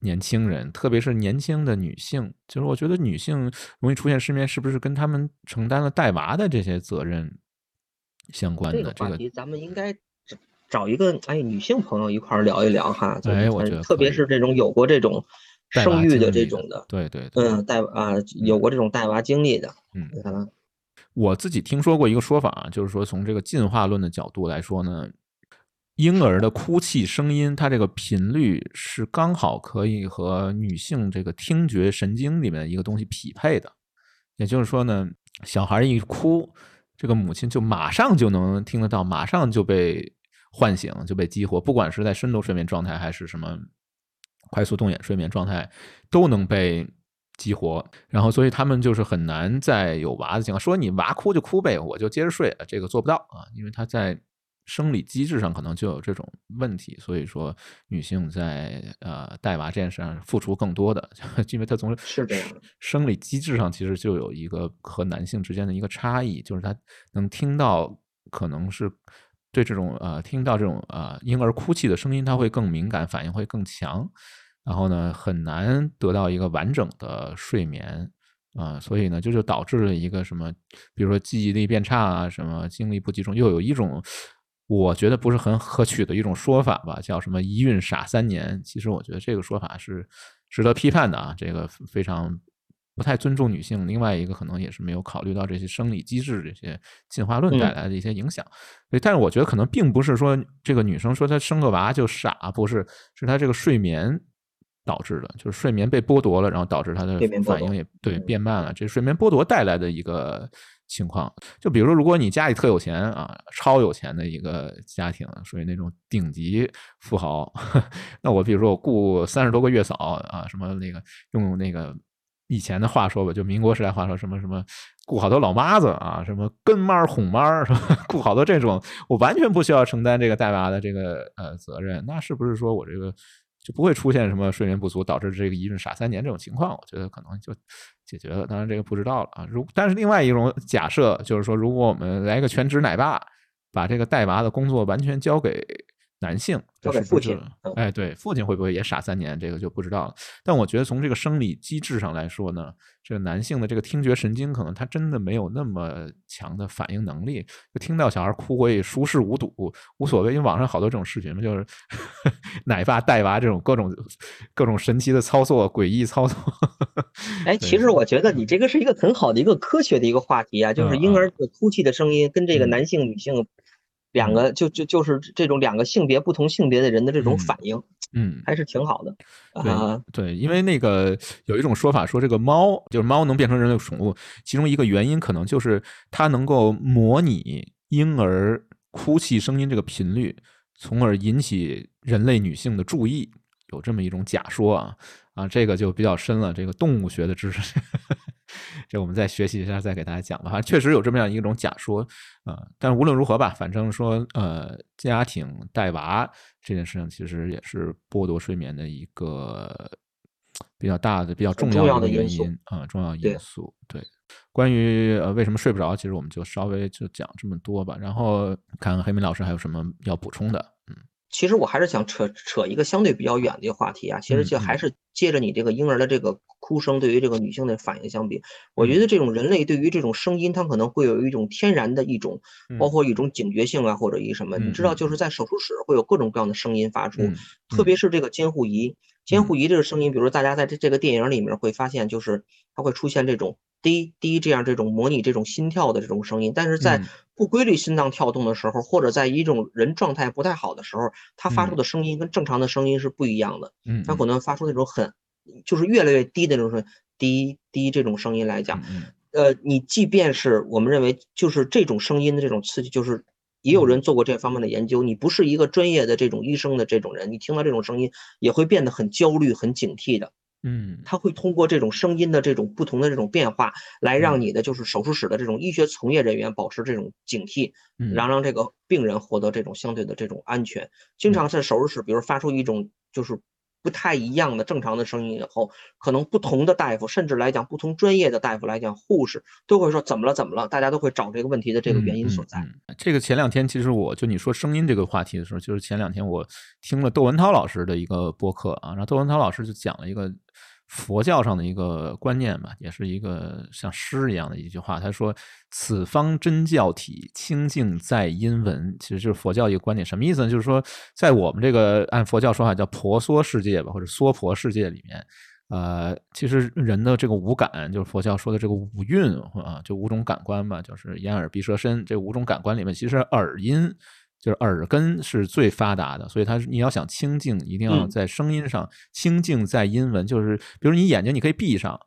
年轻人，特别是年轻的女性。就是我觉得女性容易出现失眠，是不是跟她们承担了带娃的这些责任相关的？这个话题咱们应该。找一个哎女性朋友一块儿聊一聊哈，哎，我觉得特别是这种有过这种生育的这种的，对对，嗯，带啊有过这种带娃经历的，嗯，我自己听说过一个说法，啊就是说从这个进化论的角度来说呢，婴儿的哭泣声音，它这个频率是刚好可以和女性这个听觉神经里面一个东西匹配的，也就是说呢，小孩一哭，这个母亲就马上就能听得到，马上就被。唤醒就被激活，不管是在深度睡眠状态还是什么快速动眼睡眠状态，都能被激活。然后，所以他们就是很难在有娃的情况，说你娃哭就哭呗，我就接着睡，这个做不到啊，因为他在生理机制上可能就有这种问题。所以说，女性在呃带娃这件事上付出更多的，因为她从是这样生理机制上其实就有一个和男性之间的一个差异，就是她能听到可能是。对这种呃，听到这种呃婴儿哭泣的声音，他会更敏感，反应会更强，然后呢，很难得到一个完整的睡眠啊，所以呢，就就导致了一个什么，比如说记忆力变差啊，什么精力不集中，又有一种我觉得不是很可取的一种说法吧，叫什么一孕傻三年。其实我觉得这个说法是值得批判的啊，这个非常。不太尊重女性，另外一个可能也是没有考虑到这些生理机制、这些进化论带来的一些影响。所以，但是我觉得可能并不是说这个女生说她生个娃就傻，不是，是她这个睡眠导致的，就是睡眠被剥夺了，然后导致他的反应也对变慢了。这睡眠剥夺带来的一个情况，就比如说，如果你家里特有钱啊，超有钱的一个家庭，属于那种顶级富豪，那我比如说我雇三十多个月嫂啊，什么那个用那个。以前的话说吧，就民国时代话说，什么什么雇好多老妈子啊，什么跟妈儿哄妈儿是吧？雇好多这种，我完全不需要承担这个带娃的这个呃责任，那是不是说我这个就不会出现什么睡眠不足导致这个一孕傻三年这种情况？我觉得可能就解决了。当然这个不知道了啊。如但是另外一种假设就是说，如果我们来个全职奶爸，把这个带娃的工作完全交给。男性交给父亲，哎，对，父亲会不会也傻三年？这个就不知道了。但我觉得从这个生理机制上来说呢，这个男性的这个听觉神经可能他真的没有那么强的反应能力，就听到小孩哭我也熟视无睹，无所谓。因为网上好多这种视频嘛，就是 奶爸带娃这种各种各种神奇的操作、诡异操作。哎，其实我觉得你这个是一个很好的一个科学的一个话题啊，就是婴儿的哭泣的声音跟这个男性、女性。两个就就就是这种两个性别不同性别的人的这种反应，嗯，还是挺好的。对对，因为那个有一种说法说，这个猫就是猫能变成人类宠物，其中一个原因可能就是它能够模拟婴儿哭泣声音这个频率，从而引起人类女性的注意，有这么一种假说啊啊，这个就比较深了，这个动物学的知识。这我们再学习一下，再给大家讲吧。反正确实有这么样一种假说啊，但无论如何吧，反正说呃，家庭带娃这件事情，其实也是剥夺睡眠的一个比较大的、比较重要的原因啊，重要因素。对，关于呃为什么睡不着，其实我们就稍微就讲这么多吧。然后看看黑明老师还有什么要补充的，嗯。其实我还是想扯扯一个相对比较远的一个话题啊，其实就还是接着你这个婴儿的这个哭声对于这个女性的反应相比，我觉得这种人类对于这种声音，它可能会有一种天然的一种，包括一种警觉性啊，或者一什么，你知道，就是在手术室会有各种各样的声音发出，特别是这个监护仪，监护仪这个声音，比如大家在这这个电影里面会发现，就是它会出现这种。滴滴这样这种模拟这种心跳的这种声音，但是在不规律心脏跳动的时候，或者在一种人状态不太好的时候，它发出的声音跟正常的声音是不一样的。嗯，它可能发出那种很，就是越来越低的那种声滴滴这种声音来讲，呃，你即便是我们认为就是这种声音的这种刺激，就是也有人做过这方面的研究。你不是一个专业的这种医生的这种人，你听到这种声音也会变得很焦虑、很警惕的。嗯，他会通过这种声音的这种不同的这种变化，来让你的就是手术室的这种医学从业人员保持这种警惕，然后让这个病人获得这种相对的这种安全。经常在手术室，比如发出一种就是不太一样的正常的声音以后，可能不同的大夫，甚至来讲不同专业的大夫来讲，护士都会说怎么了怎么了，大家都会找这个问题的这个原因所在。这个前两天其实我就你说声音这个话题的时候，就是前两天我听了窦文涛老师的一个播客啊，然后窦文涛老师就讲了一个。佛教上的一个观念吧，也是一个像诗一样的一句话。他说：“此方真教体，清净在因闻。”其实就是佛教一个观点，什么意思呢？就是说，在我们这个按佛教说法叫婆娑世界吧，或者娑婆世界里面，呃，其实人的这个五感，就是佛教说的这个五蕴啊，就五种感官吧，就是眼耳鼻舌身这五种感官里面，其实耳音。就是耳根是最发达的，所以它你要想清静，一定要在声音上清静，在音闻。就是比如你眼睛你可以闭上，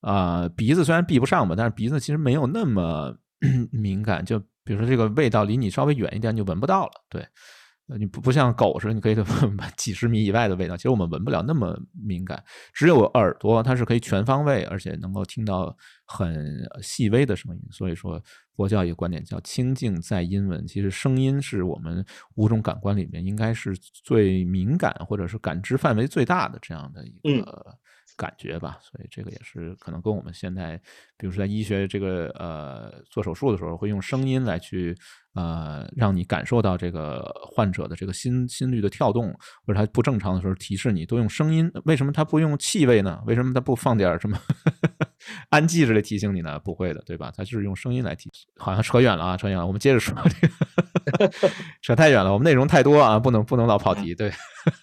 啊，鼻子虽然闭不上吧，但是鼻子其实没有那么 敏感。就比如说这个味道离你稍微远一点，你就闻不到了。对。你不不像狗似的，你可以闻 几十米以外的味道。其实我们闻不了那么敏感，只有耳朵它是可以全方位，而且能够听到很细微的声音。所以说，佛教一个观点叫清净在音闻。其实声音是我们五种感官里面应该是最敏感或者是感知范围最大的这样的一个。感觉吧，所以这个也是可能跟我们现在，比如说在医学这个呃做手术的时候，会用声音来去呃让你感受到这个患者的这个心心率的跳动，或者他不正常的时候提示你，都用声音。为什么他不用气味呢？为什么他不放点什么 氨剂之类提醒你呢？不会的，对吧？他就是用声音来提。好像扯远了啊，扯远了。我们接着说这个，扯太远了，我们内容太多啊，不能不能老跑题。对，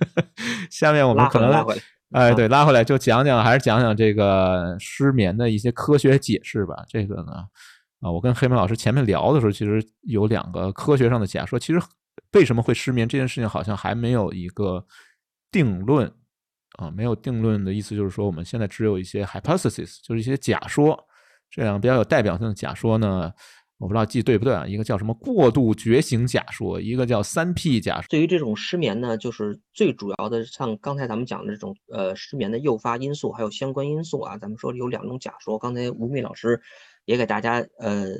下面我们可能。哎，对，拉回来就讲讲，还是讲讲这个失眠的一些科学解释吧。这个呢，啊，我跟黑门老师前面聊的时候，其实有两个科学上的假说。其实为什么会失眠这件事情，好像还没有一个定论啊，没有定论的意思就是说，我们现在只有一些 hypothesis，就是一些假说。这样比较有代表性的假说呢。我不知道记对不对啊？一个叫什么过度觉醒假说，一个叫三 P 假说。对于这种失眠呢，就是最主要的，像刚才咱们讲的这种呃失眠的诱发因素，还有相关因素啊。咱们说有两种假说，刚才吴宓老师也给大家呃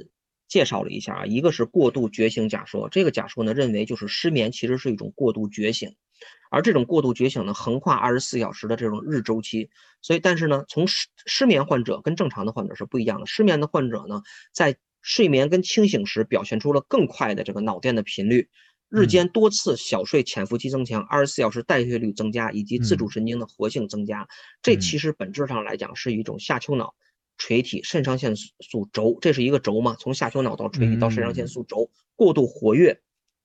介绍了一下啊。一个是过度觉醒假说，这个假说呢认为就是失眠其实是一种过度觉醒，而这种过度觉醒呢横跨二十四小时的这种日周期。所以，但是呢，从失失眠患者跟正常的患者是不一样的。失眠的患者呢，在睡眠跟清醒时表现出了更快的这个脑电的频率，日间多次小睡潜伏期增强，二十四小时代谢率增加，以及自主神经的活性增加。这其实本质上来讲是一种下丘脑垂体肾上腺素轴，这是一个轴嘛？从下丘脑到垂体到肾上腺素轴过度活跃，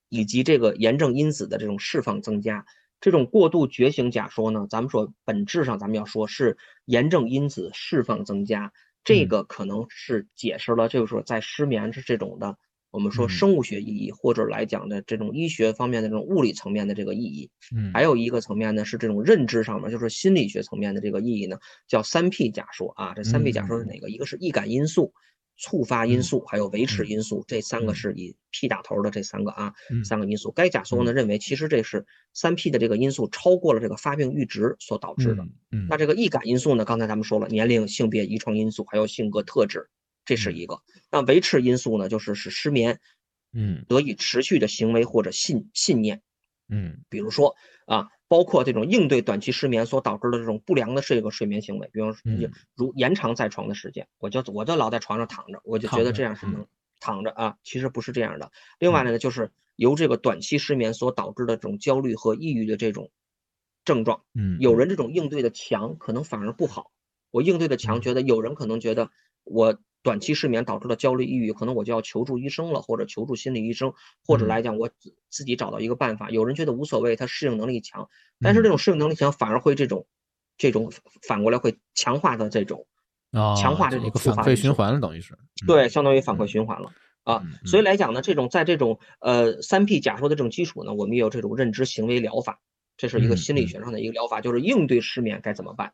以及这个炎症因子的这种释放增加。这种过度觉醒假说呢，咱们说本质上咱们要说是炎症因子释放增加。这个可能是解释了，就是说在失眠是这种的我们说生物学意义，或者来讲的这种医学方面的这种物理层面的这个意义。嗯，还有一个层面呢是这种认知上面，就是心理学层面的这个意义呢，叫三 P 假说啊。这三 P 假说是哪个？一个是易感因素。触发因素还有维持因素，这三个是以 P 打头的这三个啊，三个因素。该假说呢认为，其实这是三 P 的这个因素超过了这个发病阈值所导致的。那这个易感因素呢，刚才咱们说了，年龄、性别、遗传因素还有性格特质，这是一个。那维持因素呢，就是使失眠，嗯，得以持续的行为或者信信念，嗯，比如说啊。包括这种应对短期失眠所导致的这种不良的这个睡眠行为，比如说如延长在床的时间，我就我就老在床上躺着，我就觉得这样是能躺着啊，其实不是这样的。另外呢，就是由这个短期失眠所导致的这种焦虑和抑郁的这种症状，嗯，有人这种应对的强，可能反而不好。我应对的强，觉得有人可能觉得我。短期失眠导致的焦虑、抑郁，可能我就要求助医生了，或者求助心理医生，或者来讲我自自己找到一个办法。有人觉得无所谓，他适应能力强，但是这种适应能力强反而会这种这种反过来会强化的这种强化这种反馈循环了，等于是对，相当于反馈循环了啊。所以来讲呢，这种在这种呃三 P 假说的这种基础呢，我们也有这种认知行为疗法，这是一个心理学上的一个疗法，就是应对失眠该怎么办。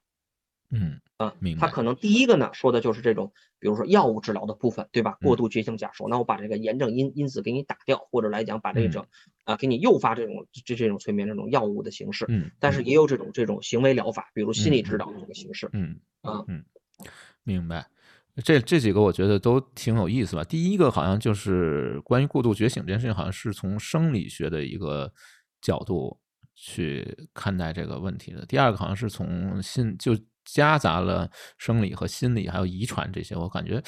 嗯啊，明白。他可能第一个呢说的就是这种，比如说药物治疗的部分，对吧？过度觉醒假说，那我把这个炎症因因子给你打掉，或者来讲把这种啊给你诱发这种这这种催眠这种药物的形式。嗯，但是也有这种这种行为疗法，比如心理指导的这个形式。嗯啊嗯，明白。这这几个我觉得都挺有意思吧。第一个好像就是关于过度觉醒这件事情，好像是从生理学的一个角度去看待这个问题的。第二个好像是从心就。夹杂了生理和心理，还有遗传这些，我感觉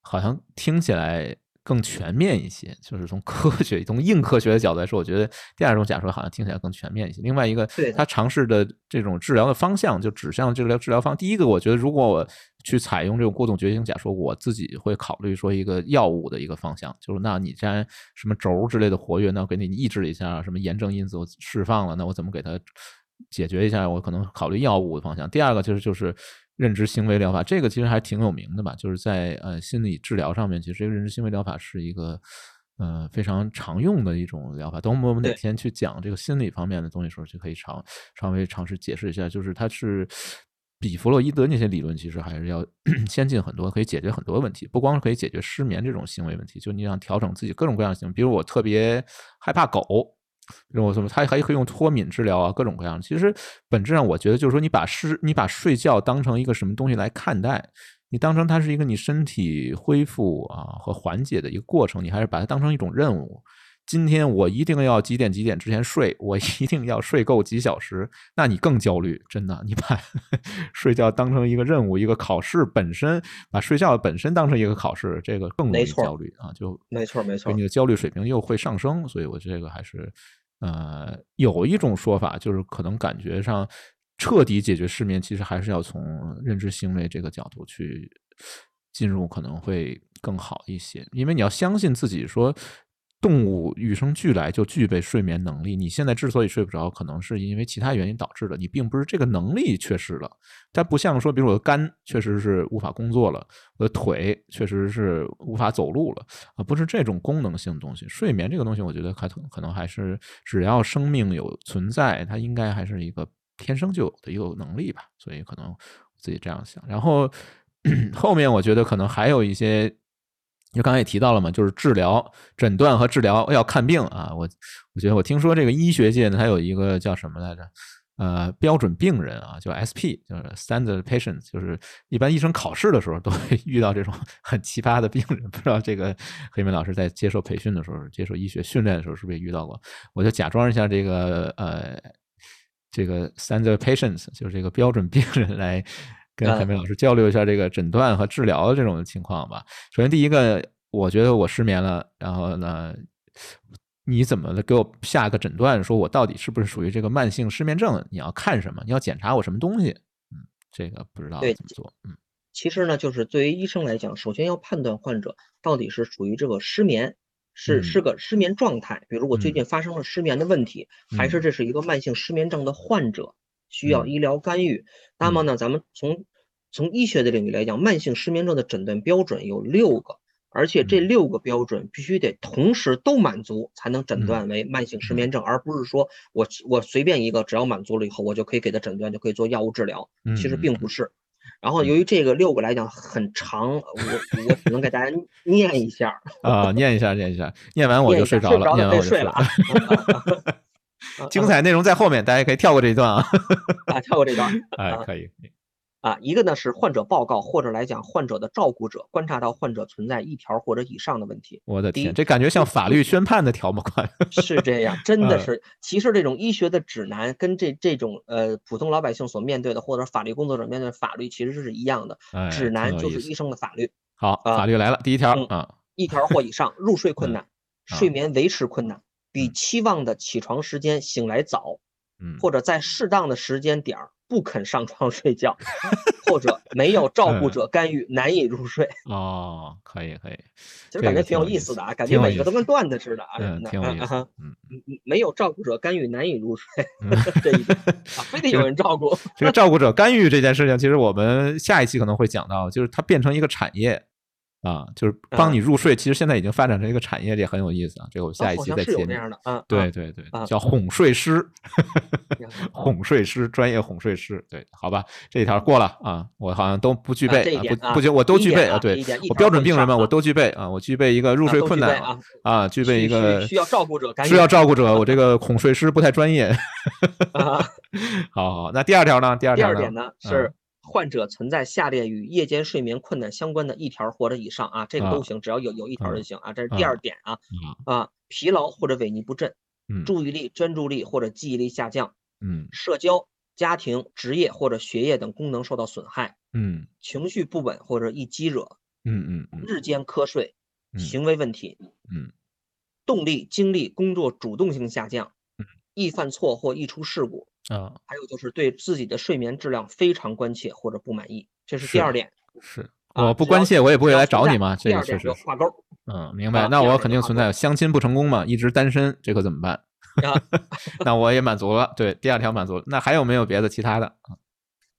好像听起来更全面一些。就是从科学、从硬科学的角度来说，我觉得第二种假说好像听起来更全面一些。另外一个，他尝试的这种治疗的方向就指向治疗治疗方。第一个，我觉得如果我去采用这种过度觉醒假说，我自己会考虑说一个药物的一个方向，就是那你既然什么轴之类的活跃，那我给你抑制一下什么炎症因子释放了，那我怎么给它？解决一下，我可能考虑药物的方向。第二个就是就是认知行为疗法，这个其实还挺有名的吧？就是在呃心理治疗上面，其实认知行为疗法是一个呃非常常用的一种疗法。等我们哪天去讲这个心理方面的东西时候，就可以尝稍微尝试解释一下。就是它是比弗洛伊德那些理论其实还是要 先进很多，可以解决很多问题。不光是可以解决失眠这种行为问题，就你想调整自己各种各样的行为，比如我特别害怕狗。用我什么？他还可以用脱敏治疗啊，各种各样。其实本质上，我觉得就是说，你把失，你把睡觉当成一个什么东西来看待？你当成它是一个你身体恢复啊和缓解的一个过程，你还是把它当成一种任务？今天我一定要几点几点之前睡，我一定要睡够几小时，那你更焦虑。真的，你把 睡觉当成一个任务，一个考试本身，把睡觉本身当成一个考试，这个更容易焦虑啊！就没错没错，你的焦虑水平又会上升。所以我这个还是。呃，有一种说法就是，可能感觉上彻底解决失眠，其实还是要从认知行为这个角度去进入，可能会更好一些。因为你要相信自己说。动物与生俱来就具备睡眠能力。你现在之所以睡不着，可能是因为其他原因导致的。你并不是这个能力缺失了。它不像说，比如我的肝确实是无法工作了，我的腿确实是无法走路了啊，不是这种功能性的东西。睡眠这个东西，我觉得可能可能还是只要生命有存在，它应该还是一个天生就有的一个能力吧。所以可能自己这样想。然后 后面我觉得可能还有一些。就刚才也提到了嘛，就是治疗、诊断和治疗要看病啊。我我觉得我听说这个医学界呢，它有一个叫什么来着？呃，标准病人啊，叫 SP，就是 Standard Patient，就是一般医生考试的时候都会遇到这种 很奇葩的病人。不知道这个黑明老师在接受培训的时候、接受医学训练的时候是不是也遇到过？我就假装一下这个呃，这个 Standard Patients，就是这个标准病人来。跟海梅老师交流一下这个诊断和治疗的这种情况吧。首先，第一个，我觉得我失眠了，然后呢，你怎么给我下一个诊断，说我到底是不是属于这个慢性失眠症？你要看什么？你要检查我什么东西？嗯，这个不知道怎么做。嗯，其实呢，就是对于医生来讲，首先要判断患者到底是属于这个失眠，是是个失眠状态，比如我最近发生了失眠的问题，还是这是一个慢性失眠症的患者。需要医疗干预。那么呢，咱们从从医学的领域来讲，慢性失眠症的诊断标准有六个。而且这六个标准必须得同时都满足，才能诊断为慢性失眠症，而不是说我我随便一个只要满足了以后，我就可以给他诊断，就可以做药物治疗。其实并不是。然后由于这个六个来讲很长，我我只能给大家念一下啊，念一下，念一下，念完我就睡着了，念完我就睡了啊。精彩内容在后面，大家可以跳过这一段啊。啊，跳过这段。哎，可以。啊，一个呢是患者报告或者来讲患者的照顾者观察到患者存在一条或者以上的问题。我的天，这感觉像法律宣判的条目款。是这样，真的是。其实这种医学的指南跟这这种呃普通老百姓所面对的或者法律工作者面对的法律其实是一样的。指南就是医生的法律。好，法律来了，第一条啊，一条或以上，入睡困难，睡眠维持困难，比期望的起床时间醒来早，嗯，或者在适当的时间点儿。不肯上床睡觉，或者没有照顾者干预，难以入睡。哦，可以可以，其实感觉挺有意思的啊，感觉每个都跟段子似的啊。嗯，挺有意思。嗯没有照顾者干预，难以入睡。这一点啊，非得有人照顾。这个照顾者 干预这件事情，其实我们下一期可能会讲到，就是它变成一个产业。啊，就是帮你入睡，其实现在已经发展成一个产业，这很有意思啊。这个我下一期再接。这样的，嗯，对对对，叫哄睡师，哄睡师，专业哄睡师。对，好吧，这一条过了啊，我好像都不具备啊，不不行，我都具备啊。对，我标准病人们我都具备啊，我具备一个入睡困难啊，具备一个需要照顾者，需要照顾者，我这个哄睡师不太专业。好好，那第二条呢？第二条点呢是。患者存在下列与夜间睡眠困难相关的一条或者以上啊，这个都行，只要有有一条就行啊。这是第二点啊啊，疲劳或者萎靡不振，注意力、专注力或者记忆力下降，嗯，社交、家庭、职业或者学业等功能受到损害，嗯，情绪不稳或者易激惹，嗯嗯，日间瞌睡，行为问题，嗯，动力、精力、工作主动性下降，易犯错或易出事故。啊，还有就是对自己的睡眠质量非常关切或者不满意，这是第二点。是，我不关切，我也不会来找你嘛。这个确实挂钩。嗯，明白。那我肯定存在相亲不成功嘛，一直单身，这可怎么办？那我也满足了。对，第二条满足了。那还有没有别的其他的？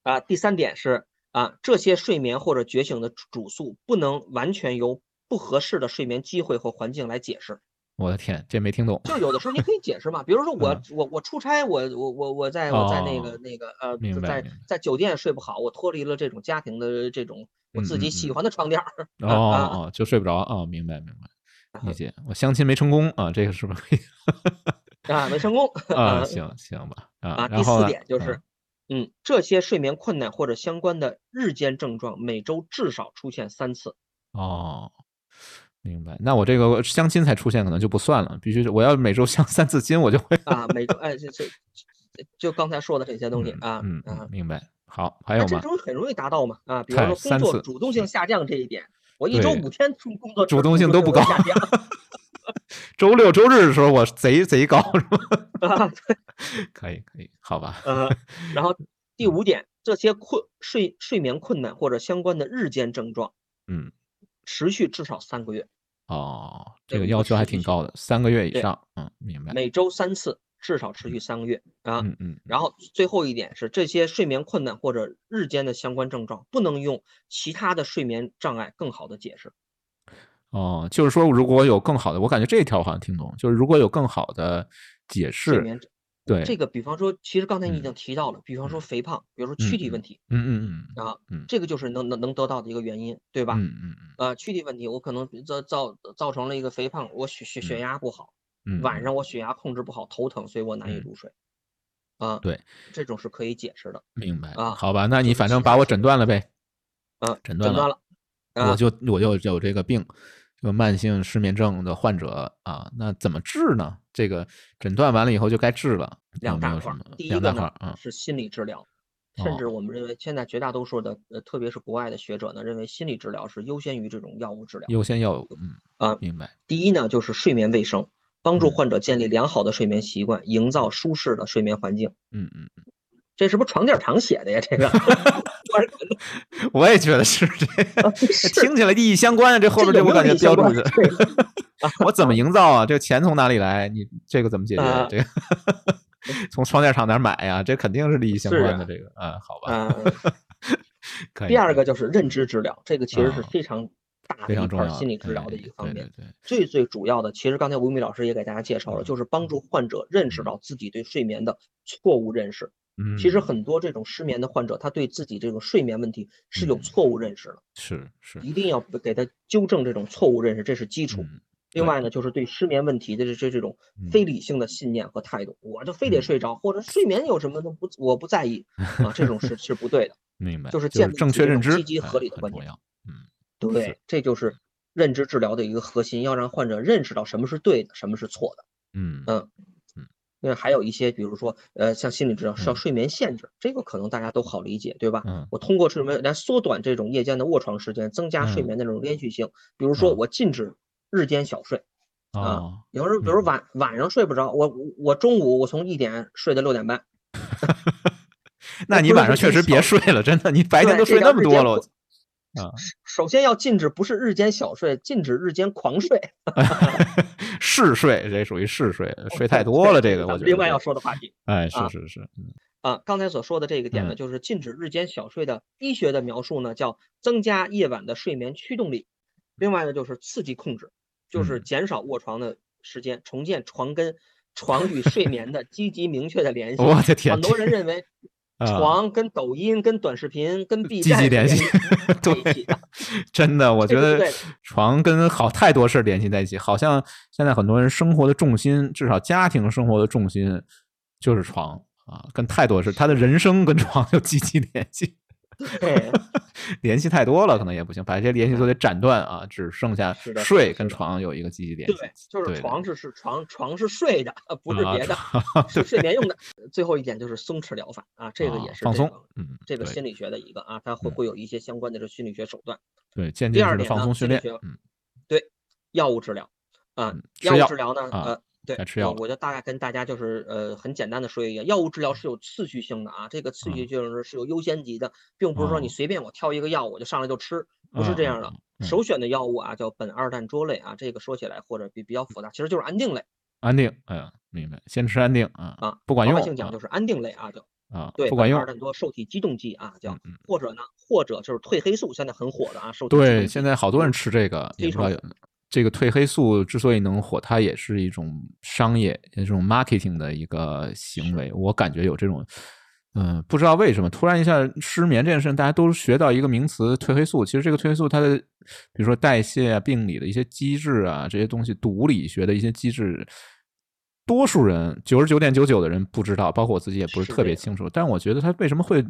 啊，第三点是啊，这些睡眠或者觉醒的主诉不能完全由不合适的睡眠机会和环境来解释。我的天，这没听懂。就是有的时候你可以解释嘛，比如说我我我出差，我我我我在我在那个那个呃，在在酒店睡不好，我脱离了这种家庭的这种我自己喜欢的床垫儿。哦哦，就睡不着啊，明白明白，理 解。我相亲没成功啊，这个是不是可以？啊，没成功 啊，行行吧啊。第四点就是，嗯，这些睡眠困难或者相关的日间症状，每周至少出现三次。哦。明白，那我这个相亲才出现可能就不算了，必须是我要每周相三次亲，我就会啊，每周哎，这这就刚才说的这些东西啊，嗯嗯，明白。好，还有吗？这种很容易达到嘛啊，比如说工作主动性下降这一点，我一周五天出工作主动性都不高。周六周日的时候我贼贼高 是吧？可以可以，好吧。呃，然后第五点，这些困睡睡眠困难或者相关的日间症状，嗯。持续至少三个月，哦，这个要求还挺高的，三个月以上，嗯，明白。每周三次，至少持续三个月啊，嗯嗯。然后最后一点是，这些睡眠困难或者日间的相关症状，不能用其他的睡眠障碍更好的解释。哦，就是说如果有更好的，我感觉这一条好像听懂，就是如果有更好的解释。对这个，比方说，其实刚才你已经提到了，比方说肥胖，比如说躯体问题，嗯嗯嗯啊，这个就是能能能得到的一个原因，对吧？嗯嗯嗯啊，躯体问题，我可能造造造成了一个肥胖，我血血血压不好，晚上我血压控制不好，头疼，所以我难以入睡。啊，对，这种是可以解释的。明白啊？好吧，那你反正把我诊断了呗。啊，诊断了，我就我就有这个病。这个慢性失眠症的患者啊，那怎么治呢？这个诊断完了以后就该治了。两大块，第一个呢是心理治疗，甚至我们认为现在绝大多数的，呃，特别是国外的学者呢，认为心理治疗是优先于这种药物治疗。优先药物，嗯啊，明白。第一呢就是睡眠卫生，帮助患者建立良好的睡眠习惯，营造舒适的睡眠环境。嗯嗯嗯。这是不是床垫厂写的呀？这个，我也觉得是这 个，听起来利益相关啊。这后边这我感觉标注是，我怎么营造啊？这个钱从哪里来？你这个怎么解决？这个 从床垫厂哪买呀？这肯定是利益相关的。这个啊，好吧。第二个就是认知治疗，这个其实是非常大的一块心理治疗的一个方面。最最主要的，其实刚才吴敏老师也给大家介绍了，就是帮助患者认识到自己对睡眠的错误认识。嗯，其实很多这种失眠的患者，他对自己这种睡眠问题是有错误认识的。是是，一定要给他纠正这种错误认识，这是基础。另外呢，就是对失眠问题的这这这种非理性的信念和态度，我就非得睡着，或者睡眠有什么都不我不在意啊，这种是 是不对的。明白，就是建立正确认知，积极合理的观念。嗯，对，这就是认知治疗的一个核心，要让患者认识到什么是对的，什么是错的。嗯嗯嗯。那还有一些，比如说呃，像心理治疗是要睡眠限制，这个可能大家都好理解，对吧？嗯。我通过睡眠来缩短这种夜间的卧床时间，增加睡眠的这种连续性。比如说，我禁止日间小睡。啊，有时候比如晚晚上睡不着，我我中午我从一点睡到六点半，那你晚上确实别睡了，真的，你白天都睡那么多了。啊，首先要禁止不是日间小睡，禁止日间狂睡。嗜睡这属于嗜睡，睡太多了，这个我觉得。另外要说的话题，哎，是是是，啊，刚才所说的这个点呢，就是禁止日间小睡的医学的描述呢，叫增加夜晚的睡眠驱动力。另外呢，就是刺激控制。就是减少卧床的时间，重建床跟床与睡眠的积极明确的联系。我的天！很多人认为床跟抖音、跟短视频、跟 B 站联系 对，真的，我觉得床跟好太多事联系在一起。好像现在很多人生活的重心，至少家庭生活的重心就是床啊，跟太多事，他的人生跟床有积极联系。对，联系太多了，可能也不行，把这些联系都得斩断啊，只剩下睡跟床有一个积极联系。对，就是床是是床，床是睡的，不是别的，是睡眠用的。最后一点就是松弛疗法啊，这个也是放松，嗯，这个心理学的一个啊，它会会有一些相关的这心理学手段。对，第二点放松训练，嗯，对，药物治疗啊，药物治疗呢，呃。对，吃药，我就大概跟大家就是呃很简单的说一下，药物治疗是有次序性的啊，这个次序就是是有优先级的，并不是说你随便我挑一个药我就上来就吃，不是这样的。首选的药物啊叫苯二氮卓类啊，这个说起来或者比比较复杂，其实就是安定类。安定，哎呀，明白，先吃安定啊啊，不管用。老百姓讲就是安定类啊，叫啊，对，不管用。二氮多受体激动剂啊，叫或者呢，或者就是褪黑素，现在很火的啊，受对，现在好多人吃这个。这个褪黑素之所以能火，它也是一种商业、这种 marketing 的一个行为。我感觉有这种，嗯，不知道为什么突然一下失眠这件事情，大家都学到一个名词——褪黑素。其实这个褪黑素它的，比如说代谢啊、病理的一些机制啊，这些东西，毒理学的一些机制，多数人九十九点九九的人不知道，包括我自己也不是特别清楚。但我觉得它为什么会？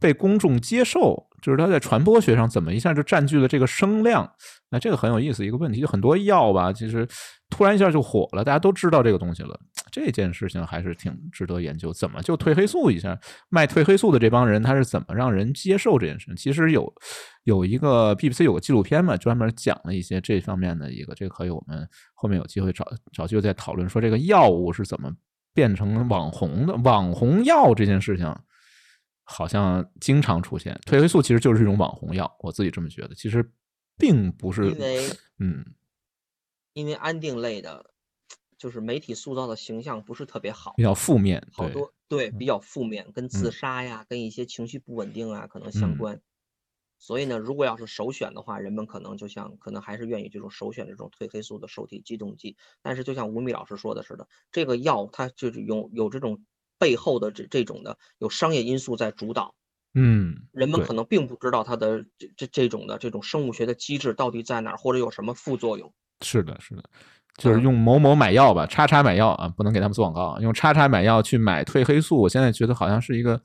被公众接受，就是它在传播学上怎么一下就占据了这个声量？那这个很有意思一个问题，就很多药吧，其实突然一下就火了，大家都知道这个东西了。这件事情还是挺值得研究，怎么就褪黑素一下卖褪黑素的这帮人，他是怎么让人接受这件事情？其实有有一个 BBC 有个纪录片嘛，专门讲了一些这方面的一个，这个可以我们后面有机会找找机会再讨论，说这个药物是怎么变成网红的，网红药这件事情。好像经常出现褪黑素，其实就是一种网红药，我自己这么觉得。其实并不是因为，嗯，因为安定类的，就是媒体塑造的形象不是特别好，比较负面，好多对比较负面，跟自杀呀，跟一些情绪不稳定啊可能相关。所以呢，如果要是首选的话，人们可能就像可能还是愿意这种首选这种褪黑素的受体激动剂。但是就像吴米老师说的似的，这个药它就是有有这种。背后的这这种的有商业因素在主导，嗯，人们可能并不知道它的这这这种的这种生物学的机制到底在哪儿，或者有什么副作用。是的，是的，就是用某某买药吧，叉叉买药啊，不能给他们做广告，用叉叉买药去买褪黑素，我现在觉得好像是一个。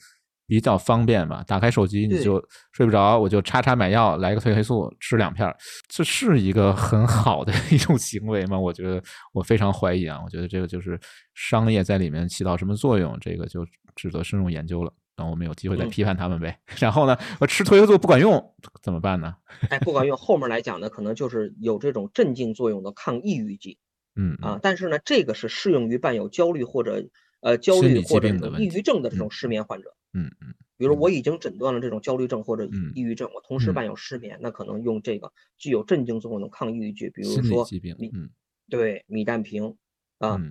比较方便嘛，打开手机你就睡不着，我就叉叉买药来个褪黑素吃两片这是一个很好的 一种行为吗？我觉得我非常怀疑啊，我觉得这个就是商业在里面起到什么作用，这个就值得深入研究了。等我们有机会再批判他们呗。然后呢，我吃褪黑素不管用怎么办呢？哎，不管用，后面来讲呢，可能就是有这种镇静作用的抗抑郁剂。嗯啊，但是呢，这个是适用于伴有焦虑或者呃焦虑或者抑郁症的这种失眠患者。嗯嗯，比如我已经诊断了这种焦虑症或者抑郁症，我同时伴有失眠，那可能用这个具有镇静作用的抗抑郁剂，比如说米，对米氮平啊，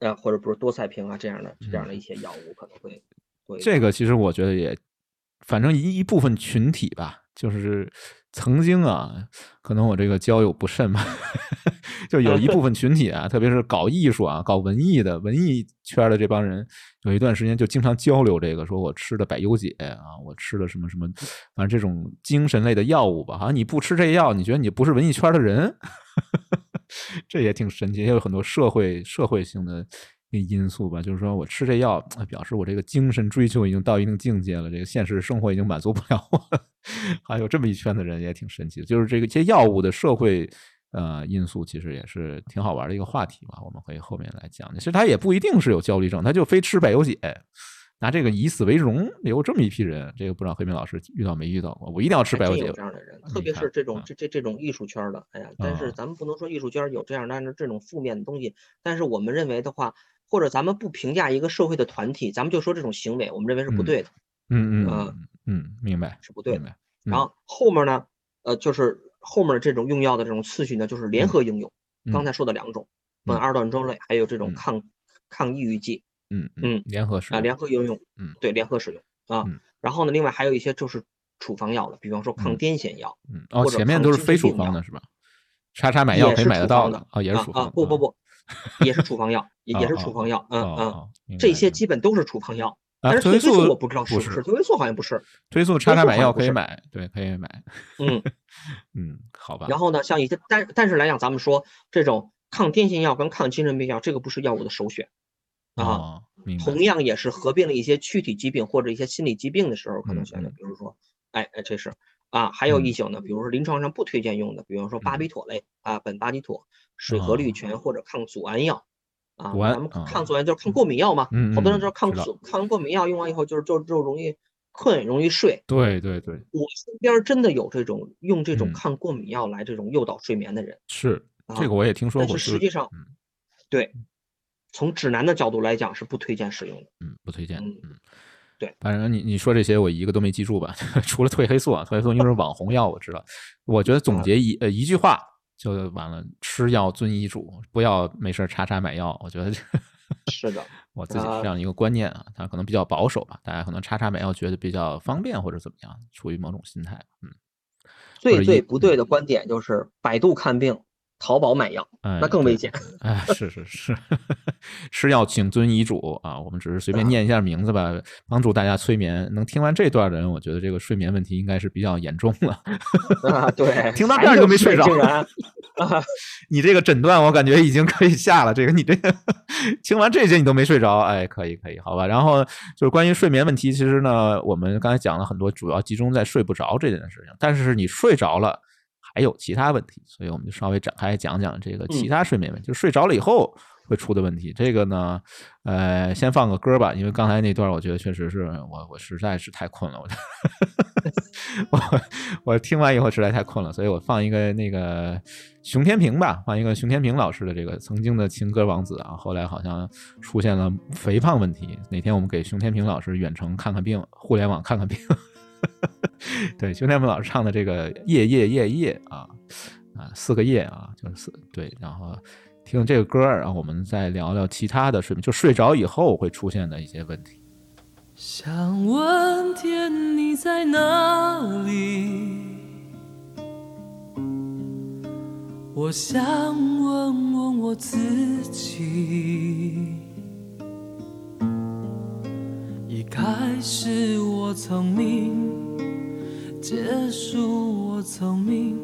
啊或者不是多塞平啊这样的这样的一些药物可能会会。这个其实我觉得也，反正一一部分群体吧，就是曾经啊，可能我这个交友不慎吧，就有一部分群体啊，特别是搞艺术啊、搞文艺的文艺圈的这帮人，有一段时间就经常交流这个，说我吃的百忧解啊，我吃的什么什么，反正这种精神类的药物吧，好像你不吃这药，你觉得你不是文艺圈的人，这也挺神奇，也有很多社会社会性的。因素吧，就是说我吃这药，表示我这个精神追求已经到一定境界了，这个现实生活已经满足不了我。还有这么一圈的人也挺神奇的，就是这个些药物的社会呃因素，其实也是挺好玩的一个话题吧。我们可以后面来讲。其实他也不一定是有焦虑症，他就非吃百忧解，拿这个以死为荣，有这么一批人。这个不知道黑明老师遇到没遇到过？我一定要吃百忧解。有这样的人，特别是这种这这这种艺术圈的，哎呀，但是咱们不能说艺术圈有这样，但是这种负面的东西，但是我们认为的话。或者咱们不评价一个社会的团体，咱们就说这种行为，我们认为是不对的。嗯嗯嗯嗯，明白，是不对的。然后后面呢，呃，就是后面这种用药的这种次序呢，就是联合应用。刚才说的两种，苯二段粥类，还有这种抗抗抑郁剂。嗯嗯，联合使啊，联合应用。嗯，对，联合使用啊。然后呢，另外还有一些就是处方药的，比方说抗癫痫药。嗯哦，前面都是非处方的是吧？叉叉买药可以买得到的啊，也是处方。啊不不不。也是处方药，也也是处方药，嗯嗯，这些基本都是处方药。但是褪黑素我不知道是不是，褪黑素好像不是。褪黑素叉叉买药可以买，对，可以买。嗯嗯，好吧。然后呢，像一些但但是来讲，咱们说这种抗癫痫药跟抗精神病药，这个不是药物的首选啊。同样也是合并了一些躯体疾病或者一些心理疾病的时候可能选的，比如说，哎哎，这是啊，还有一种呢，比如说临床上不推荐用的，比方说巴比妥类啊，苯巴比妥。水合氯醛或者抗组胺药啊，咱们抗组胺就是抗过敏药嘛，好多人说抗组抗过敏药用完以后就是就就容易困容易睡。对对对，我身边真的有这种用这种抗过敏药来这种诱导睡眠的人。是这个我也听说过。是实际上，对，从指南的角度来讲是不推荐使用的。嗯，不推荐。嗯，对。反正你你说这些我一个都没记住吧？除了褪黑素啊，褪黑素因为是网红药，我知道。我觉得总结一呃一句话。就完了，吃药遵医嘱，不要没事查查买药。我觉得是的，我自己是这样一个观念啊，他可能比较保守吧，大家可能查查买药觉得比较方便或者怎么样，出于某种心态。嗯，最最不对的观点就是百度看病。淘宝买药，那更危险。哎，是是是，吃药 请遵医嘱啊！我们只是随便念一下名字吧，帮助大家催眠。能听完这段的人，我觉得这个睡眠问题应该是比较严重了。啊，对，听到这儿就没睡着。啊，你这个诊断我感觉已经可以下了。这个你这个听完这些你都没睡着，哎，可以可以，好吧。然后就是关于睡眠问题，其实呢，我们刚才讲了很多，主要集中在睡不着这件事情。但是你睡着了。还有其他问题，所以我们就稍微展开讲讲这个其他睡眠问题，就睡着了以后会出的问题。这个呢，呃，先放个歌吧，因为刚才那段我觉得确实是我我实在是太困了，我 我我听完以后实在太困了，所以我放一个那个熊天平吧，放一个熊天平老师的这个曾经的情歌王子啊，后来好像出现了肥胖问题。哪天我们给熊天平老师远程看看病，互联网看看病。对，熊天平老师唱的这个夜夜夜夜啊啊，四个夜啊，就是四对，然后听这个歌，然后我们再聊聊其他的睡眠，就睡着以后会出现的一些问题。想问天你在哪里？我想问问我自己。一开始我聪明，结束我聪明，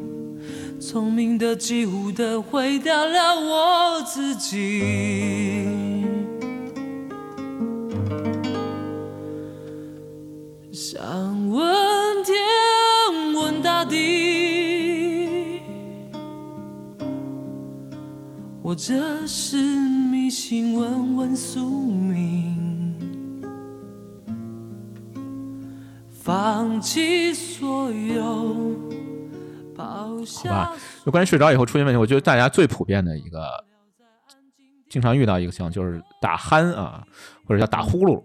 聪明的几乎的毁掉了我自己。想问天，问大地，或者是迷信，问问宿命。放弃所有，好吧，就关于睡着以后出现问题，我觉得大家最普遍的一个，经常遇到一个情况就是打鼾啊，或者叫打呼噜，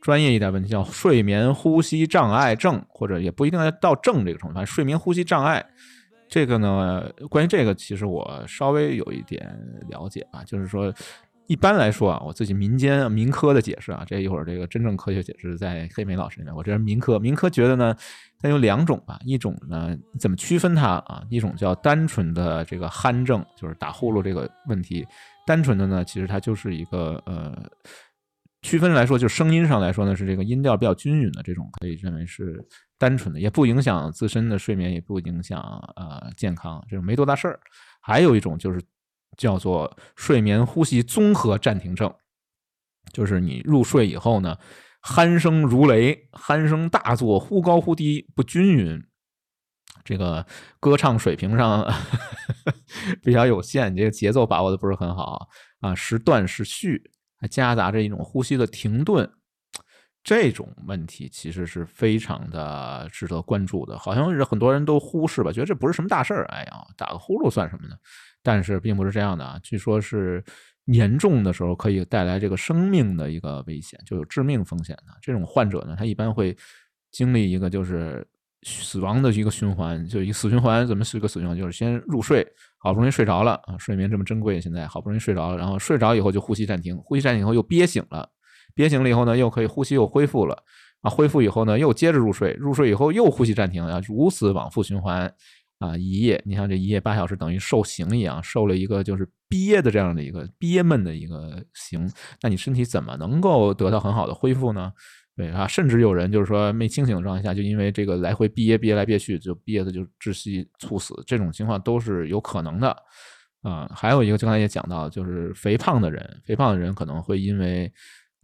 专业一点问题叫睡眠呼吸障碍症，或者也不一定要到症这个程度，反正睡眠呼吸障碍，这个呢，关于这个其实我稍微有一点了解啊，就是说。一般来说啊，我自己民间民科的解释啊，这一会儿这个真正科学解释在黑莓老师那边。我这是民科，民科觉得呢，它有两种吧，一种呢怎么区分它啊？一种叫单纯的这个鼾症，就是打呼噜这个问题，单纯的呢，其实它就是一个呃，区分来说，就声音上来说呢，是这个音调比较均匀的这种，可以认为是单纯的，也不影响自身的睡眠，也不影响呃健康，这种没多大事儿。还有一种就是。叫做睡眠呼吸综合暂停症，就是你入睡以后呢，鼾声如雷，鼾声大作，忽高忽低，不均匀，这个歌唱水平上 比较有限，这个节奏把握的不是很好啊，时断时续，还夹杂着一种呼吸的停顿，这种问题其实是非常的值得关注的，好像是很多人都忽视吧，觉得这不是什么大事儿，哎呀，打个呼噜算什么呢？但是并不是这样的啊，据说是严重的时候可以带来这个生命的一个危险，就有致命风险的。这种患者呢，他一般会经历一个就是死亡的一个循环，就一个死循环。怎么是一个死循环？就是先入睡，好不容易睡着了啊，睡眠这么珍贵，现在好不容易睡着了，然后睡着以后就呼吸暂停，呼吸暂停以后又憋醒了，憋醒了以后呢，又可以呼吸又恢复了啊，恢复以后呢，又接着入睡，入睡以后又呼吸暂停，啊，如此往复循环。啊，一夜，你像这一夜八小时，等于受刑一样，受了一个就是憋的这样的一个憋闷的一个刑。那你身体怎么能够得到很好的恢复呢？对啊，甚至有人就是说没清醒的状态下，就因为这个来回憋憋来憋去，就憋的就窒息猝死，这种情况都是有可能的。啊，还有一个就刚才也讲到，就是肥胖的人，肥胖的人可能会因为。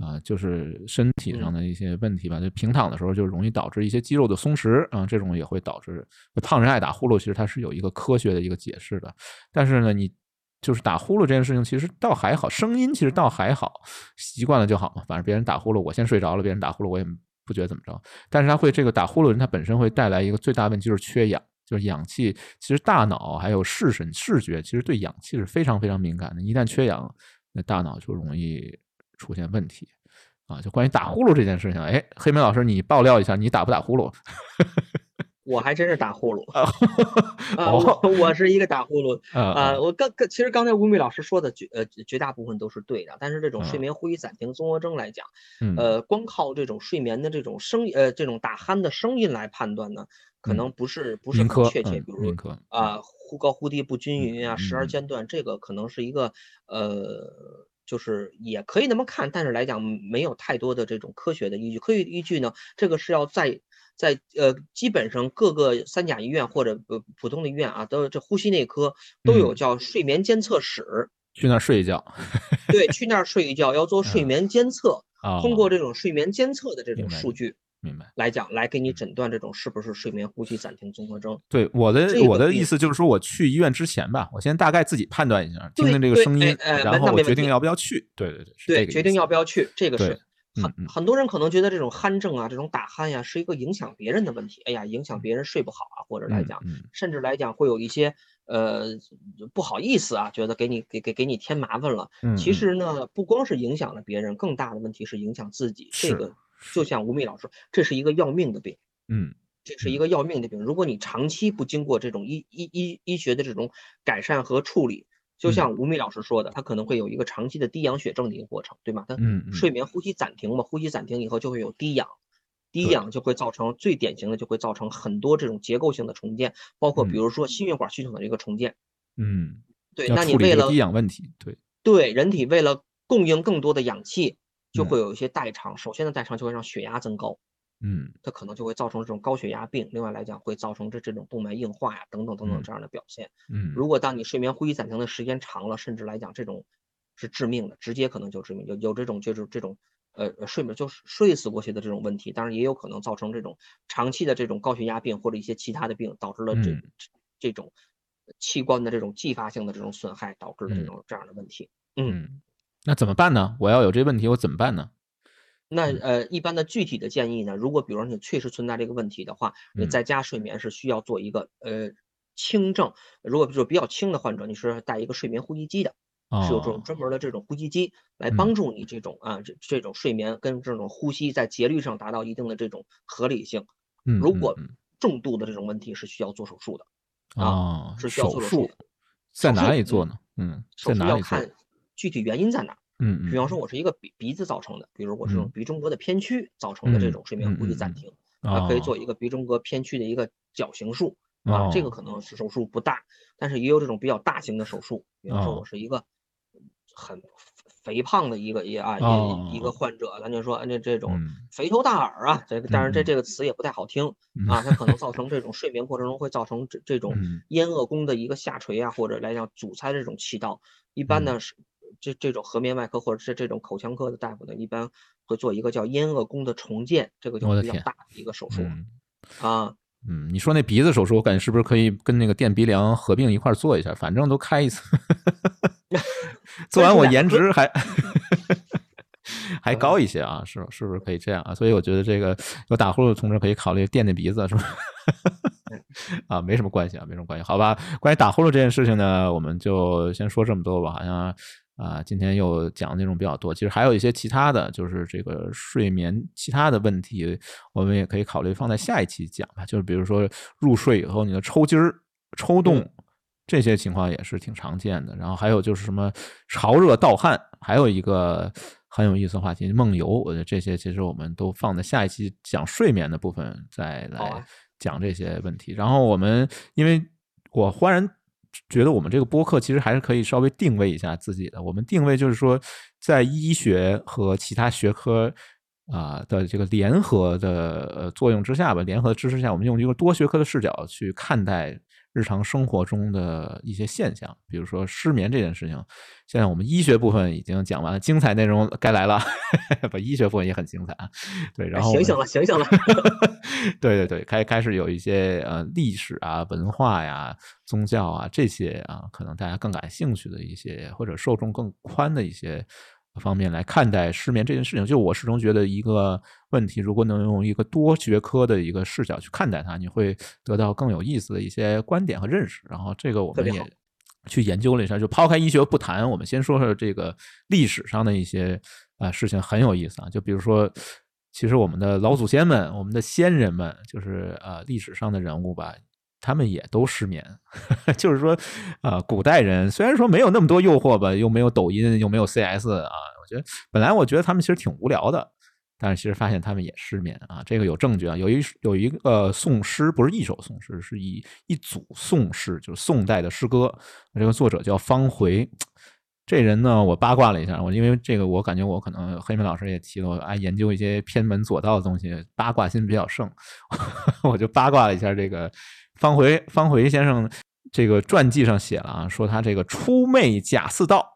啊，就是身体上的一些问题吧，就平躺的时候就容易导致一些肌肉的松弛啊，这种也会导致胖人爱打呼噜。其实它是有一个科学的一个解释的，但是呢，你就是打呼噜这件事情其实倒还好，声音其实倒还好，习惯了就好嘛。反正别人打呼噜，我先睡着了，别人打呼噜我也不觉得怎么着。但是他会这个打呼噜人，他本身会带来一个最大问题就是缺氧，就是氧气。其实大脑还有视神视觉，其实对氧气是非常非常敏感的，一旦缺氧，那大脑就容易。出现问题啊！就关于打呼噜这件事情，哎，黑莓老师，你爆料一下，你打不打呼噜？我还真是打呼噜啊！我我是一个打呼噜啊！我刚刚其实刚才吴敏老师说的绝呃绝大部分都是对的，但是这种睡眠呼吸暂停综合征来讲，呃，光靠这种睡眠的这种声呃这种打鼾的声音来判断呢，可能不是不是很确切。比如啊，忽高忽低不均匀啊，时而间断，这个可能是一个呃。就是也可以那么看，但是来讲没有太多的这种科学的依据。科学依据呢，这个是要在在呃，基本上各个三甲医院或者呃普通的医院啊，都这呼吸内科都有叫睡眠监测室，去那儿睡一觉。对，去那儿睡一觉，要做睡眠监测，通过这种睡眠监测的这种数据。明白，来讲来给你诊断这种是不是睡眠呼吸暂停综合征？对，我的我的意思就是说，我去医院之前吧，我先大概自己判断一下，听听这个声音，然后我决定要不要去。对对对，对，决定要不要去，这个是很很多人可能觉得这种鼾症啊，这种打鼾呀，是一个影响别人的问题。哎呀，影响别人睡不好啊，或者来讲，甚至来讲会有一些呃不好意思啊，觉得给你给给给你添麻烦了。其实呢，不光是影响了别人，更大的问题是影响自己。这个。就像吴宓老师，这是一个要命的病，嗯，这是一个要命的病。如果你长期不经过这种医医医医学的这种改善和处理，就像。吴宓老师说的，他可能会有一个长期的低氧血症的一个过程，对吗？他睡眠呼吸暂停嘛，呼吸暂停以后就会有低氧，低氧就会造成最典型的就会造成很多这种结构性的重建，包括比如说心血管系统的一个重建，嗯，对，那你为了低氧问题，对。对，人体为了供应更多的氧气。就会有一些代偿，首先的代偿就会让血压增高，嗯，它可能就会造成这种高血压病。另外来讲，会造成这这种动脉硬化呀，等等等等这样的表现。嗯，如果当你睡眠呼吸暂停的时间长了，甚至来讲这种是致命的，直接可能就致命，有有这种就是这种呃睡眠就是睡死过去的这种问题。当然也有可能造成这种长期的这种高血压病或者一些其他的病，导致了这这种器官的这种继发性的这种损害，导致的这种这样的问题。嗯。那怎么办呢？我要有这问题，我怎么办呢？那呃，一般的具体的建议呢？如果比如说你确实存在这个问题的话，你在家睡眠是需要做一个呃轻症。如果就是比较轻的患者，你是带一个睡眠呼吸机的，是有这种专门的这种呼吸机来帮助你这种啊这这种睡眠跟这种呼吸在节律上达到一定的这种合理性。如果重度的这种问题是需要做手术的啊，是需要做手术。在哪里做呢？嗯，在哪里做？具体原因在哪？嗯，比方说我是一个鼻鼻子造成的，比如我是这种鼻中隔的偏曲造成的这种睡眠呼吸暂停，啊，可以做一个鼻中隔偏曲的一个矫形术啊，这个可能是手术不大，但是也有这种比较大型的手术，比方说我是一个很。肥胖的一个也啊一一个患者，咱就说那这这种肥头大耳啊，这个当然这这个词也不太好听啊，它可能造成这种睡眠过程中会造成这这种咽腭弓的一个下垂啊，或者来讲阻塞这种气道。一般呢是这这种颌面外科或者是这种口腔科的大夫呢，一般会做一个叫咽腭弓的重建，这个就比较大的一个手术啊。嗯，你说那鼻子手术，我感觉是不是可以跟那个垫鼻梁合并一块做一下？反正都开一次，做完我颜值还 还高一些啊，是是不是可以这样啊？所以我觉得这个有打呼噜的同志可以考虑垫垫鼻子，是吧？啊，没什么关系啊，没什么关系，好吧？关于打呼噜这件事情呢，我们就先说这么多吧，好像。啊，今天又讲的内容比较多，其实还有一些其他的就是这个睡眠其他的问题，我们也可以考虑放在下一期讲吧。就是比如说入睡以后你的抽筋儿、抽动这些情况也是挺常见的。然后还有就是什么潮热盗汗，还有一个很有意思的话题梦游。我觉得这些其实我们都放在下一期讲睡眠的部分再来讲这些问题。然后我们因为我忽然。觉得我们这个播客其实还是可以稍微定位一下自己的。我们定位就是说，在医学和其他学科啊的这个联合的作用之下吧，联合的支持下，我们用一个多学科的视角去看待。日常生活中的一些现象，比如说失眠这件事情，现在我们医学部分已经讲完了，精彩内容该来了，不，医学部分也很精彩啊。对，然后醒醒了，醒醒了。对对对，开开始有一些呃历史啊、文化呀、宗教啊这些啊，可能大家更感兴趣的一些，或者受众更宽的一些。方面来看待失眠这件事情，就我始终觉得一个问题，如果能用一个多学科的一个视角去看待它，你会得到更有意思的一些观点和认识。然后这个我们也去研究了一下，就抛开医学不谈，我们先说说这个历史上的一些啊事情很有意思啊。就比如说，其实我们的老祖先们，我们的先人们，就是呃历史上的人物吧。他们也都失眠，就是说，啊，古代人虽然说没有那么多诱惑吧，又没有抖音，又没有 CS 啊，我觉得本来我觉得他们其实挺无聊的，但是其实发现他们也失眠啊，这个有证据啊，有一有一个宋诗，不是一首宋诗，是一一组宋诗，就是宋代的诗歌，这个作者叫方回，这人呢，我八卦了一下，我因为这个我感觉我可能黑妹老师也提了，我爱研究一些偏门左道的东西，八卦心比较盛，我就八卦了一下这个。方回方回先生这个传记上写了啊，说他这个出媚贾似道，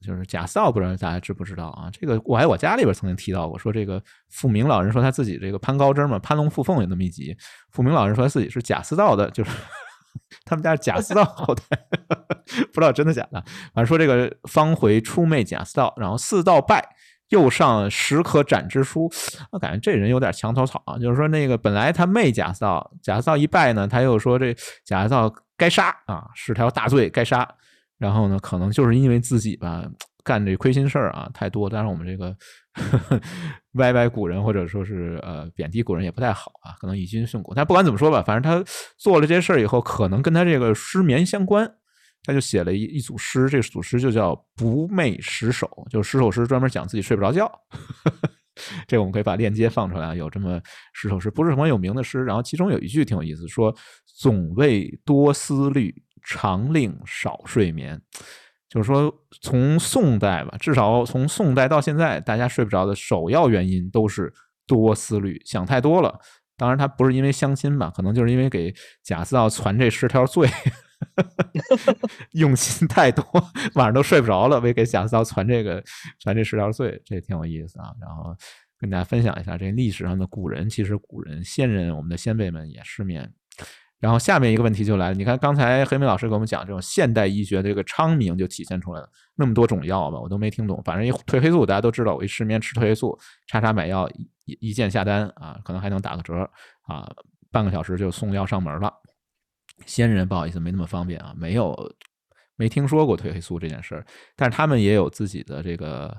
就是贾似道，不知道大家知不知道啊？这个我还我家里边曾经提到过，说这个富明老人说他自己这个攀高枝嘛，攀龙附凤有那么一集，富明老人说他自己是贾似道的，就是 他们家是贾似道 后代，不知道真的假的。反正说这个方回出媚贾似道，然后四道拜。又上十可斩之书，我感觉这人有点墙头草啊。就是说，那个本来他媚贾似道，贾似道一败呢，他又说这贾似道该杀啊，是条大罪该杀。然后呢，可能就是因为自己吧 干这亏心事儿啊太多，当然我们这个 歪歪古人或者说是呃贬低古人也不太好啊，可能以君训古。但不管怎么说吧，反正他做了这些事儿以后，可能跟他这个失眠相关。他就写了一一组诗，这组诗就叫《不寐十首》，就十首诗专门讲自己睡不着觉。这我们可以把链接放出来，有这么十首诗，不是什么有名的诗。然后其中有一句挺有意思，说“总为多思虑，常令少睡眠”，就是说从宋代吧，至少从宋代到现在，大家睡不着的首要原因都是多思虑，想太多了。当然，他不是因为相亲吧，可能就是因为给贾似道传这十条罪。用心太多，晚上都睡不着了。为给贾似道传这个 传这十条罪，这挺有意思啊。然后跟大家分享一下，这历史上的古人，其实古人先人，我们的先辈们也失眠。然后下面一个问题就来了，你看刚才黑梅老师给我们讲这种现代医学的这个昌明，就体现出来了。那么多种药吧，我都没听懂。反正一褪黑素，大家都知道，我一失眠吃褪黑素，叉叉买药一一键下单啊，可能还能打个折啊，半个小时就送药上门了。先人不好意思，没那么方便啊，没有没听说过褪黑素这件事儿，但是他们也有自己的这个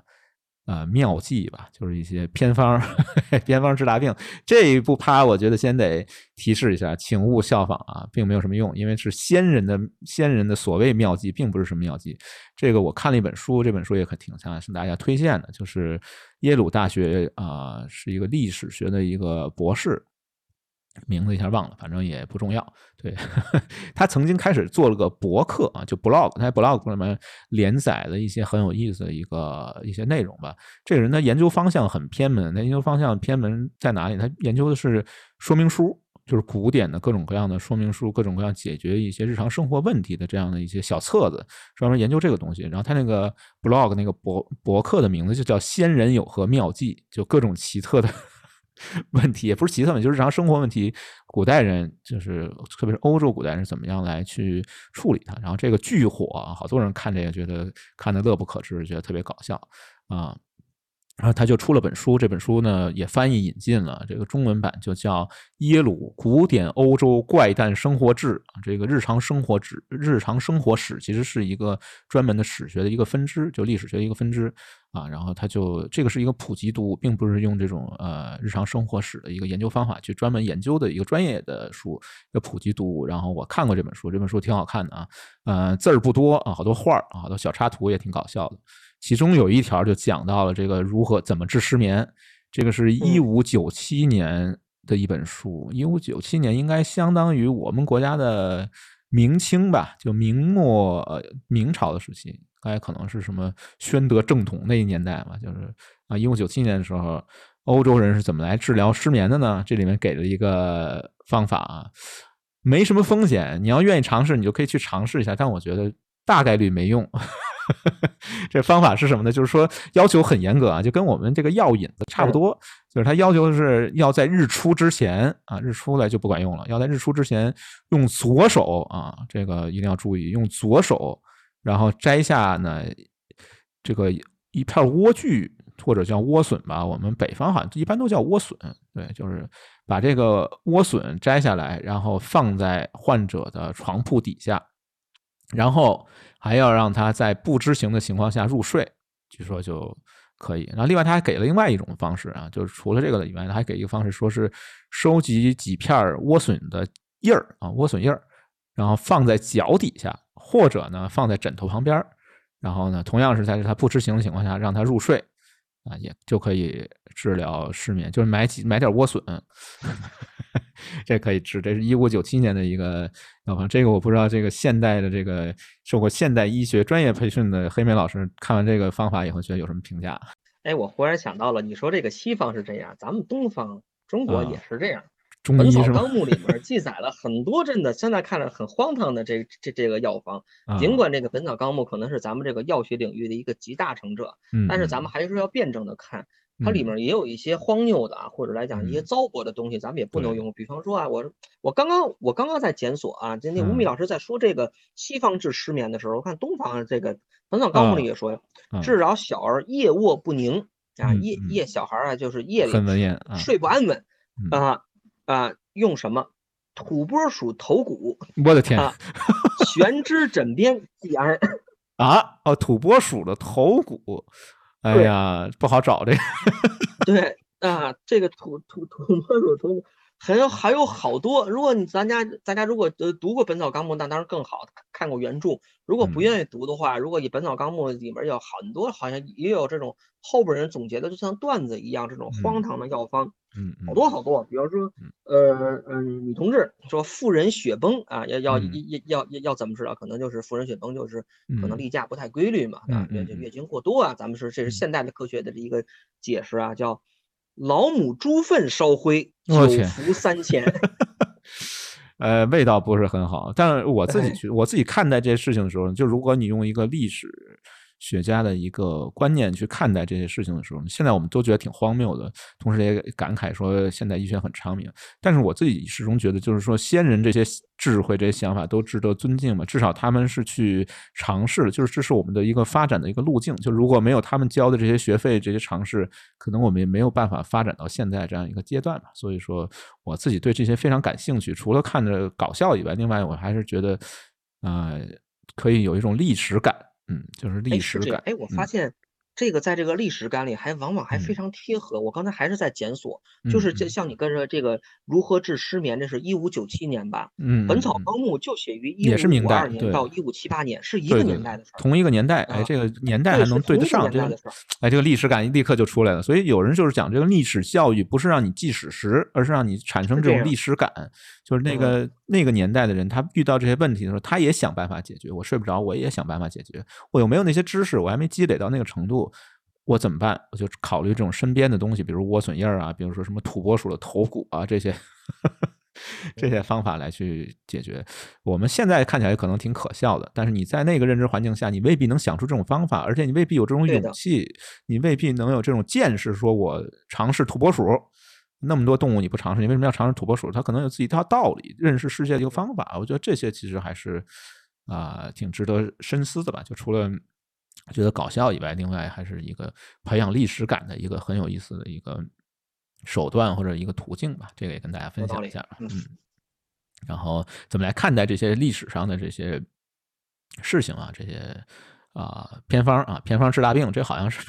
呃妙计吧，就是一些偏方，偏方治大病。这一步趴，我觉得先得提示一下，请勿效仿啊，并没有什么用，因为是先人的先人的所谓妙计，并不是什么妙计。这个我看了一本书，这本书也可挺向大家推荐的，就是耶鲁大学啊，是一个历史学的一个博士。名字一下忘了，反正也不重要。对 他曾经开始做了个博客啊，就 blog，他在 blog 上面连载了一些很有意思的一个一些内容吧。这个人的研究方向很偏门，他研究方向偏门在哪里？他研究的是说明书，就是古典的各种各样的说明书，各种各样解决一些日常生活问题的这样的一些小册子，专门研究这个东西。然后他那个 blog 那个博博客的名字就叫“仙人有何妙计”，就各种奇特的。问题也不是奇特问题，就是日常生活问题。古代人就是，特别是欧洲古代人怎么样来去处理它？然后这个巨火，好多人看着也觉得看得乐不可支，觉得特别搞笑啊。然后他就出了本书，这本书呢也翻译引进了，这个中文版就叫《耶鲁古典欧洲怪诞生活志》这个日常生活史，日常生活史其实是一个专门的史学的一个分支，就历史学的一个分支啊。然后他就这个是一个普及读物，并不是用这种呃日常生活史的一个研究方法去专门研究的一个专业的书，一个普及读物。然后我看过这本书，这本书挺好看的啊，呃字儿不多啊，好多画儿啊，好多小插图也挺搞笑的。其中有一条就讲到了这个如何怎么治失眠，这个是一五九七年的一本书，一五九七年应该相当于我们国家的明清吧，就明末呃明朝的时期，应该可能是什么宣德正统那一年代嘛，就是啊一五九七年的时候，欧洲人是怎么来治疗失眠的呢？这里面给了一个方法啊，没什么风险，你要愿意尝试，你就可以去尝试一下，但我觉得大概率没用。这方法是什么呢？就是说要求很严格啊，就跟我们这个药引子差不多，就是他要求是要在日出之前啊，日出来就不管用了，要在日出之前用左手啊，这个一定要注意，用左手，然后摘下呢这个一片莴苣或者叫莴笋吧，我们北方好像一般都叫莴笋，对，就是把这个莴笋摘下来，然后放在患者的床铺底下。然后还要让他在不知情的情况下入睡，据说就可以。那另外他还给了另外一种方式啊，就是除了这个以外，他还给一个方式，说是收集几片莴笋的叶儿啊，莴笋叶儿，然后放在脚底下，或者呢放在枕头旁边然后呢同样是在他不知情的情况下让他入睡啊，也就可以治疗失眠，就是买几买点莴笋。这可以治，这是一五九七年的一个药方。这个我不知道，这个现代的这个受过现代医学专业培训的黑莓老师看完这个方法以后，觉得有什么评价？哎，我忽然想到了，你说这个西方是这样，咱们东方中国也是这样。《本草纲目》里面 记载了很多真的，现在看着很荒唐的这这这个药方。尽管这个《本草纲目》可能是咱们这个药学领域的一个集大成者，但是咱们还是要辩证的看。它里面也有一些荒谬的啊，或者来讲一些糟粕的东西，咱们也不能用。比方说啊，我我刚刚我刚刚在检索啊，今天吴米老师在说这个西方治失眠的时候，我看东方这个《本草纲目》里也说，治疗小儿夜卧不宁啊，夜夜小孩啊，就是夜里睡不安稳啊啊，用什么土拨鼠头骨？我的天，悬之枕边即安 啊！哦，土拨鼠的头骨。哎呀，不好找这个。对啊，这个土土土拨鼠头，还有还有好多。如果你咱家咱家如果呃读过《本草纲目》，那当然更好。看过原著，如果不愿意读的话，如果以《本草纲目》里面有很多，好像也有这种后边人总结的，就像段子一样，这种荒唐的药方，嗯，好多好多。比方说，呃嗯，女同志说妇人血崩啊，要要要要要要怎么治疗？可能就是妇人血崩，就是可能例假不太规律嘛，啊，月月经过多啊。咱们是这是现代的科学的一个解释啊，叫老母猪粪烧灰，九服三千。呃，味道不是很好，但是我自己去，我自己看待这些事情的时候，就如果你用一个历史。学家的一个观念去看待这些事情的时候，现在我们都觉得挺荒谬的，同时也感慨说现代医学很昌明。但是我自己始终觉得，就是说先人这些智慧、这些想法都值得尊敬嘛。至少他们是去尝试，就是这是我们的一个发展的一个路径。就如果没有他们交的这些学费、这些尝试，可能我们也没有办法发展到现在这样一个阶段嘛。所以说，我自己对这些非常感兴趣。除了看着搞笑以外，另外我还是觉得，呃，可以有一种历史感。嗯，就是历史感。哎，我发现这个在这个历史感里还往往还非常贴合。我刚才还是在检索，就是这像你跟着这个如何治失眠，这是一五九七年吧？嗯，《本草纲目》就写于也是明代年到一五七八年，是一个年代的事儿，同一个年代。哎，这个年代还能对得上，这哎，这个历史感立刻就出来了。所以有人就是讲这个历史教育，不是让你记史实，而是让你产生这种历史感。就是那个那个年代的人，他遇到这些问题的时候，他也想办法解决。我睡不着，我也想办法解决。我有没有那些知识？我还没积累到那个程度。我怎么办？我就考虑这种身边的东西，比如莴笋叶啊，比如说什么土拨鼠的头骨啊，这些 这些方法来去解决。我们现在看起来可能挺可笑的，但是你在那个认知环境下，你未必能想出这种方法，而且你未必有这种勇气，你未必能有这种见识，说我尝试土拨鼠，那么多动物你不尝试，你为什么要尝试土拨鼠？它可能有自己一套道理，认识世界的一个方法。我觉得这些其实还是啊，挺值得深思的吧。就除了。觉得搞笑以外，另外还是一个培养历史感的一个很有意思的一个手段或者一个途径吧。这个也跟大家分享一下。嗯，然后怎么来看待这些历史上的这些事情啊？这些。啊，偏方啊，偏方治大病，这好像是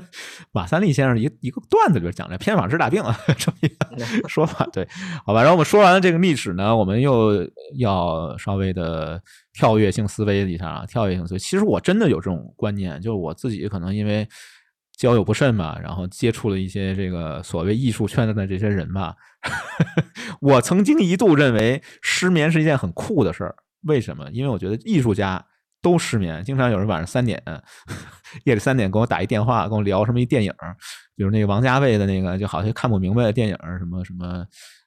马三立先生一一个段子里边讲的，偏方治大病啊，这么一个说法。对，好吧。然后我们说完了这个历史呢，我们又要稍微的跳跃性思维一下啊，跳跃性思维。其实我真的有这种观念，就是我自己可能因为交友不慎嘛，然后接触了一些这个所谓艺术圈的这些人吧，我曾经一度认为失眠是一件很酷的事儿。为什么？因为我觉得艺术家。都失眠，经常有人晚上三点，夜里三点给我打一电话，跟我聊什么一电影，比如那个王家卫的那个，就好像看不明白的电影，什么什么，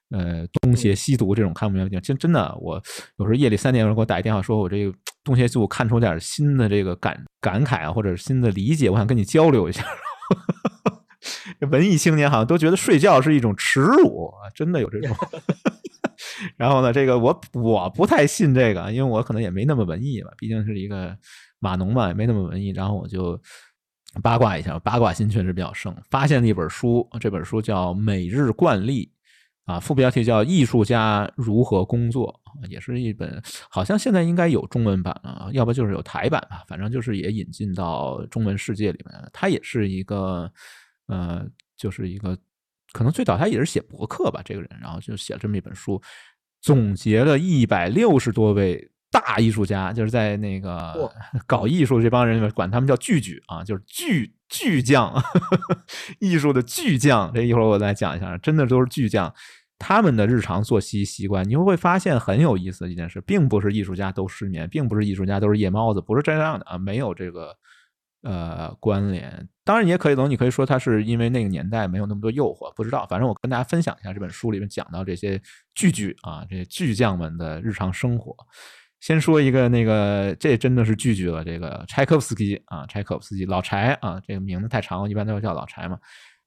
呃，东邪西毒这种看不明白电影。真真的，我有时候夜里三点有人给我打一电话，说我这个东邪西毒看出点新的这个感感慨啊，或者新的理解，我想跟你交流一下。文艺青年好像都觉得睡觉是一种耻辱，真的有这种。然后呢，这个我我不太信这个，因为我可能也没那么文艺吧，毕竟是一个码农嘛，也没那么文艺。然后我就八卦一下，八卦心确实比较盛，发现了一本书，这本书叫《每日惯例》，啊，副标题叫《艺术家如何工作》，也是一本，好像现在应该有中文版了，要不就是有台版吧，反正就是也引进到中文世界里面。它也是一个，呃，就是一个。可能最早他也是写博客吧，这个人，然后就写了这么一本书，总结了一百六十多位大艺术家，就是在那个搞艺术这帮人管他们叫巨巨啊，就是巨巨匠，艺术的巨匠。这一会儿我再讲一下，真的都是巨匠，他们的日常作息习惯，你会发现很有意思的一件事，并不是艺术家都失眠，并不是艺术家都是夜猫子，不是这样的啊，没有这个。呃，关联当然也可以，总，你可以说他是因为那个年代没有那么多诱惑，不知道。反正我跟大家分享一下这本书里面讲到这些巨巨啊，这些巨匠们的日常生活。先说一个那个，这真的是巨巨了，这个柴可夫斯基啊，柴可夫斯基老柴啊，这个名字太长，一般都要叫老柴嘛。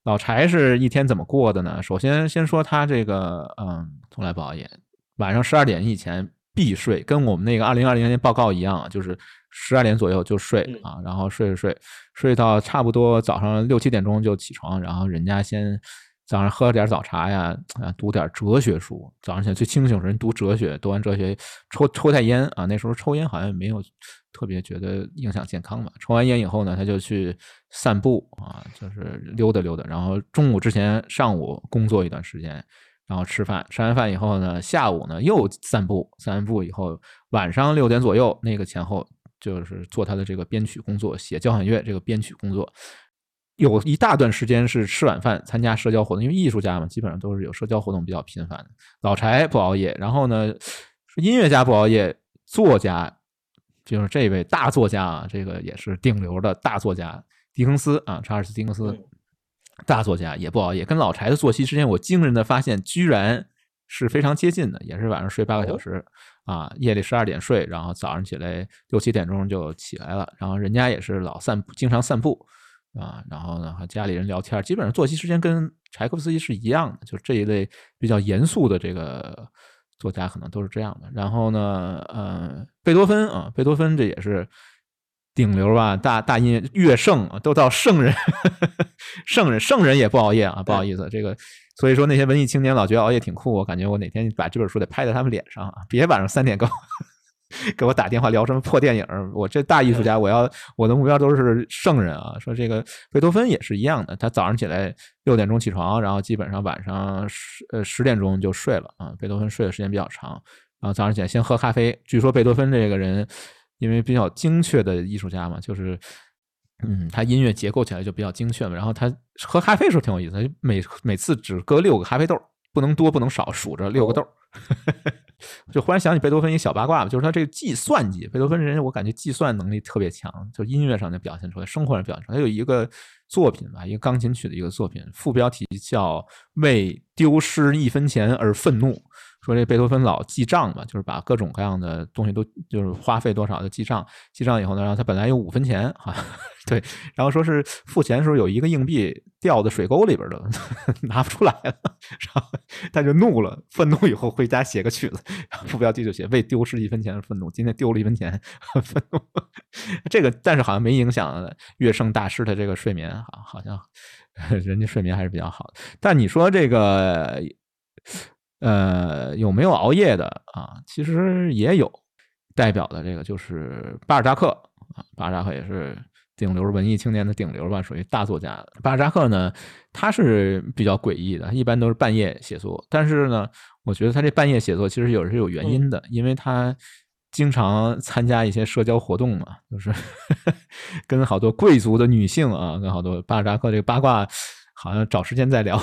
老柴是一天怎么过的呢？首先先说他这个，嗯，从来不熬夜，晚上十二点以前必睡，跟我们那个二零二零年报告一样，就是。十二点左右就睡啊，然后睡睡睡，睡到差不多早上六七点钟就起床，然后人家先早上喝点早茶呀，啊，读点哲学书。早上起来最清醒的人读哲学，读完哲学抽抽袋烟啊，那时候抽烟好像也没有特别觉得影响健康吧。抽完烟以后呢，他就去散步啊，就是溜达溜达。然后中午之前上午工作一段时间，然后吃饭，吃完饭以后呢，下午呢又散步，散完步以后晚上六点左右那个前后。就是做他的这个编曲工作，写交响乐这个编曲工作，有一大段时间是吃晚饭参加社交活动，因为艺术家嘛，基本上都是有社交活动比较频繁的。老柴不熬夜，然后呢，音乐家不熬夜，作家就是这位大作家啊，这个也是顶流的大作家狄更斯啊，查尔斯·狄更斯，大作家也不熬夜，跟老柴的作息时间，我惊人的发现，居然是非常接近的，也是晚上睡八个小时。啊，夜里十二点睡，然后早上起来六七点钟就起来了。然后人家也是老散步，经常散步啊。然后呢，和家里人聊天，基本上作息时间跟柴可夫斯基是一样的。就这一类比较严肃的这个作家，可能都是这样的。然后呢，呃，贝多芬啊，贝多芬这也是顶流吧，大大音乐圣啊，都到圣人，圣人，圣人也不熬夜啊，不好意思，这个。所以说那些文艺青年老觉得熬夜挺酷，我感觉我哪天把这本书得拍在他们脸上啊！别晚上三点够。给我打电话聊什么破电影？我这大艺术家，我要我的目标都是圣人啊！说这个贝多芬也是一样的，他早上起来六点钟起床，然后基本上晚上十呃十点钟就睡了啊。贝多芬睡的时间比较长，然后早上起来先喝咖啡。据说贝多芬这个人因为比较精确的艺术家嘛，就是嗯，他音乐结构起来就比较精确嘛。然后他喝咖啡时候挺有意思，每每次只搁六个咖啡豆，不能多不能少，数着六个豆。就忽然想起贝多芬一小八卦吧，就是他这个计算计，贝多芬人我感觉计算能力特别强，就音乐上就表现出来，生活上表现出来。他有一个作品吧，一个钢琴曲的一个作品，副标题叫《为丢失一分钱而愤怒》。说这贝多芬老记账嘛，就是把各种各样的东西都就是花费多少的记账，记账以后呢，然后他本来有五分钱哈，对，然后说是付钱的时候有一个硬币掉在水沟里边了，拿不出来了，然后他就怒了，愤怒以后回家写个曲子，副标题就写为丢失一分钱而愤怒，今天丢了一分钱，愤怒。这个但是好像没影响乐圣大师的这个睡眠哈，好像人家睡眠还是比较好的。但你说这个。呃，有没有熬夜的啊？其实也有，代表的这个就是巴尔扎克啊，巴尔扎克也是顶流文艺青年的顶流吧，属于大作家。巴尔扎克呢，他是比较诡异的，一般都是半夜写作。但是呢，我觉得他这半夜写作其实有是有原因的，因为他经常参加一些社交活动嘛，就是 跟好多贵族的女性啊，跟好多巴尔扎克这个八卦，好像找时间再聊。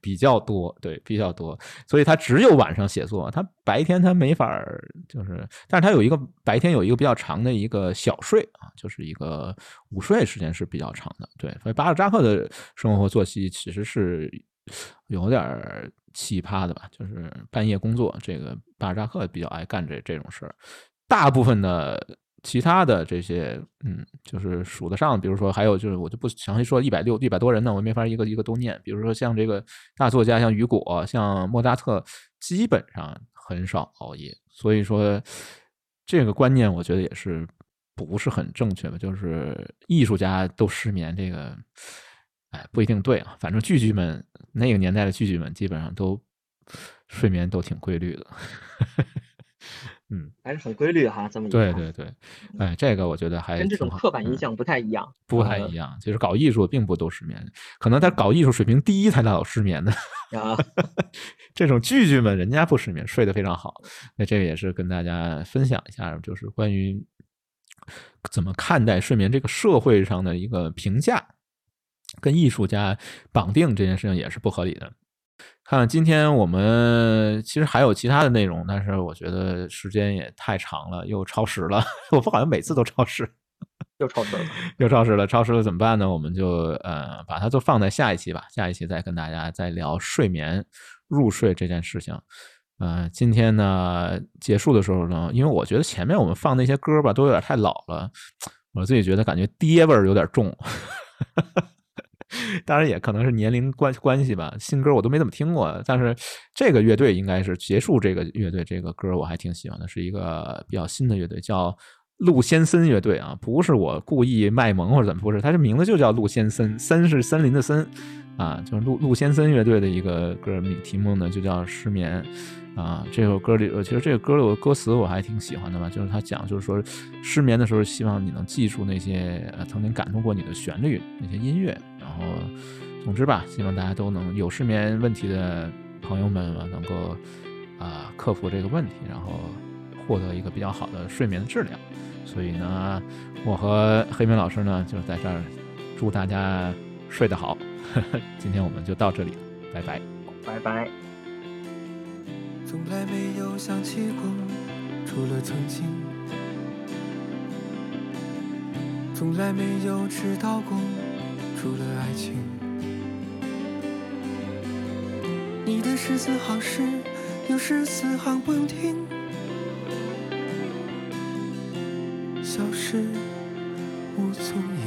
比较多，对，比较多，所以他只有晚上写作，他白天他没法儿就是，但是他有一个白天有一个比较长的一个小睡啊，就是一个午睡时间是比较长的，对，所以巴尔扎克的生活作息其实是有点奇葩的吧，就是半夜工作，这个巴尔扎克比较爱干这这种事儿，大部分的。其他的这些，嗯，就是数得上，比如说还有就是，我就不详细说，一百六一百多人呢，我没法一个一个都念。比如说像这个大作家，像雨果，像莫扎特，基本上很少熬夜。所以说，这个观念我觉得也是不是很正确吧？就是艺术家都失眠，这个，哎，不一定对啊。反正剧剧们那个年代的剧剧们，基本上都睡眠都挺规律的。嗯，还是很规律哈，这么一对对对，哎，这个我觉得还跟这种刻板印象不太一样，不太一样。其实搞艺术并不都失眠，可能他搞艺术水平低才老失眠的 啊。这种巨巨们，人家不失眠，睡得非常好。那这个也是跟大家分享一下，就是关于怎么看待睡眠这个社会上的一个评价，跟艺术家绑定这件事情也是不合理的。看，今天我们其实还有其他的内容，但是我觉得时间也太长了，又超时了。我们好像每次都超时，又超时了，又超时了，超时了怎么办呢？我们就呃把它都放在下一期吧，下一期再跟大家再聊睡眠、入睡这件事情。呃，今天呢结束的时候呢，因为我觉得前面我们放那些歌吧都有点太老了，我自己觉得感觉爹味儿有点重。当然也可能是年龄关关系吧，新歌我都没怎么听过，但是这个乐队应该是结束这个乐队这个歌我还挺喜欢的，是一个比较新的乐队，叫陆先森乐队啊，不是我故意卖萌或者怎么，不是，它这名字就叫陆先森，森是森林的森啊，就是陆陆先森乐队的一个歌名题目呢就叫失眠。啊，这首歌里，其实这个歌的歌词我还挺喜欢的吧，就是他讲，就是说失眠的时候，希望你能记住那些呃曾经感动过你的旋律，那些音乐。然后，总之吧，希望大家都能有失眠问题的朋友们能够啊克服这个问题，然后获得一个比较好的睡眠质量。所以呢，我和黑明老师呢就在这儿祝大家睡得好。今天我们就到这里，拜拜，拜拜。从来没有想起过，除了曾经；从来没有迟到过，除了爱情。你的十四行诗，有十四行不用听，消失无踪影。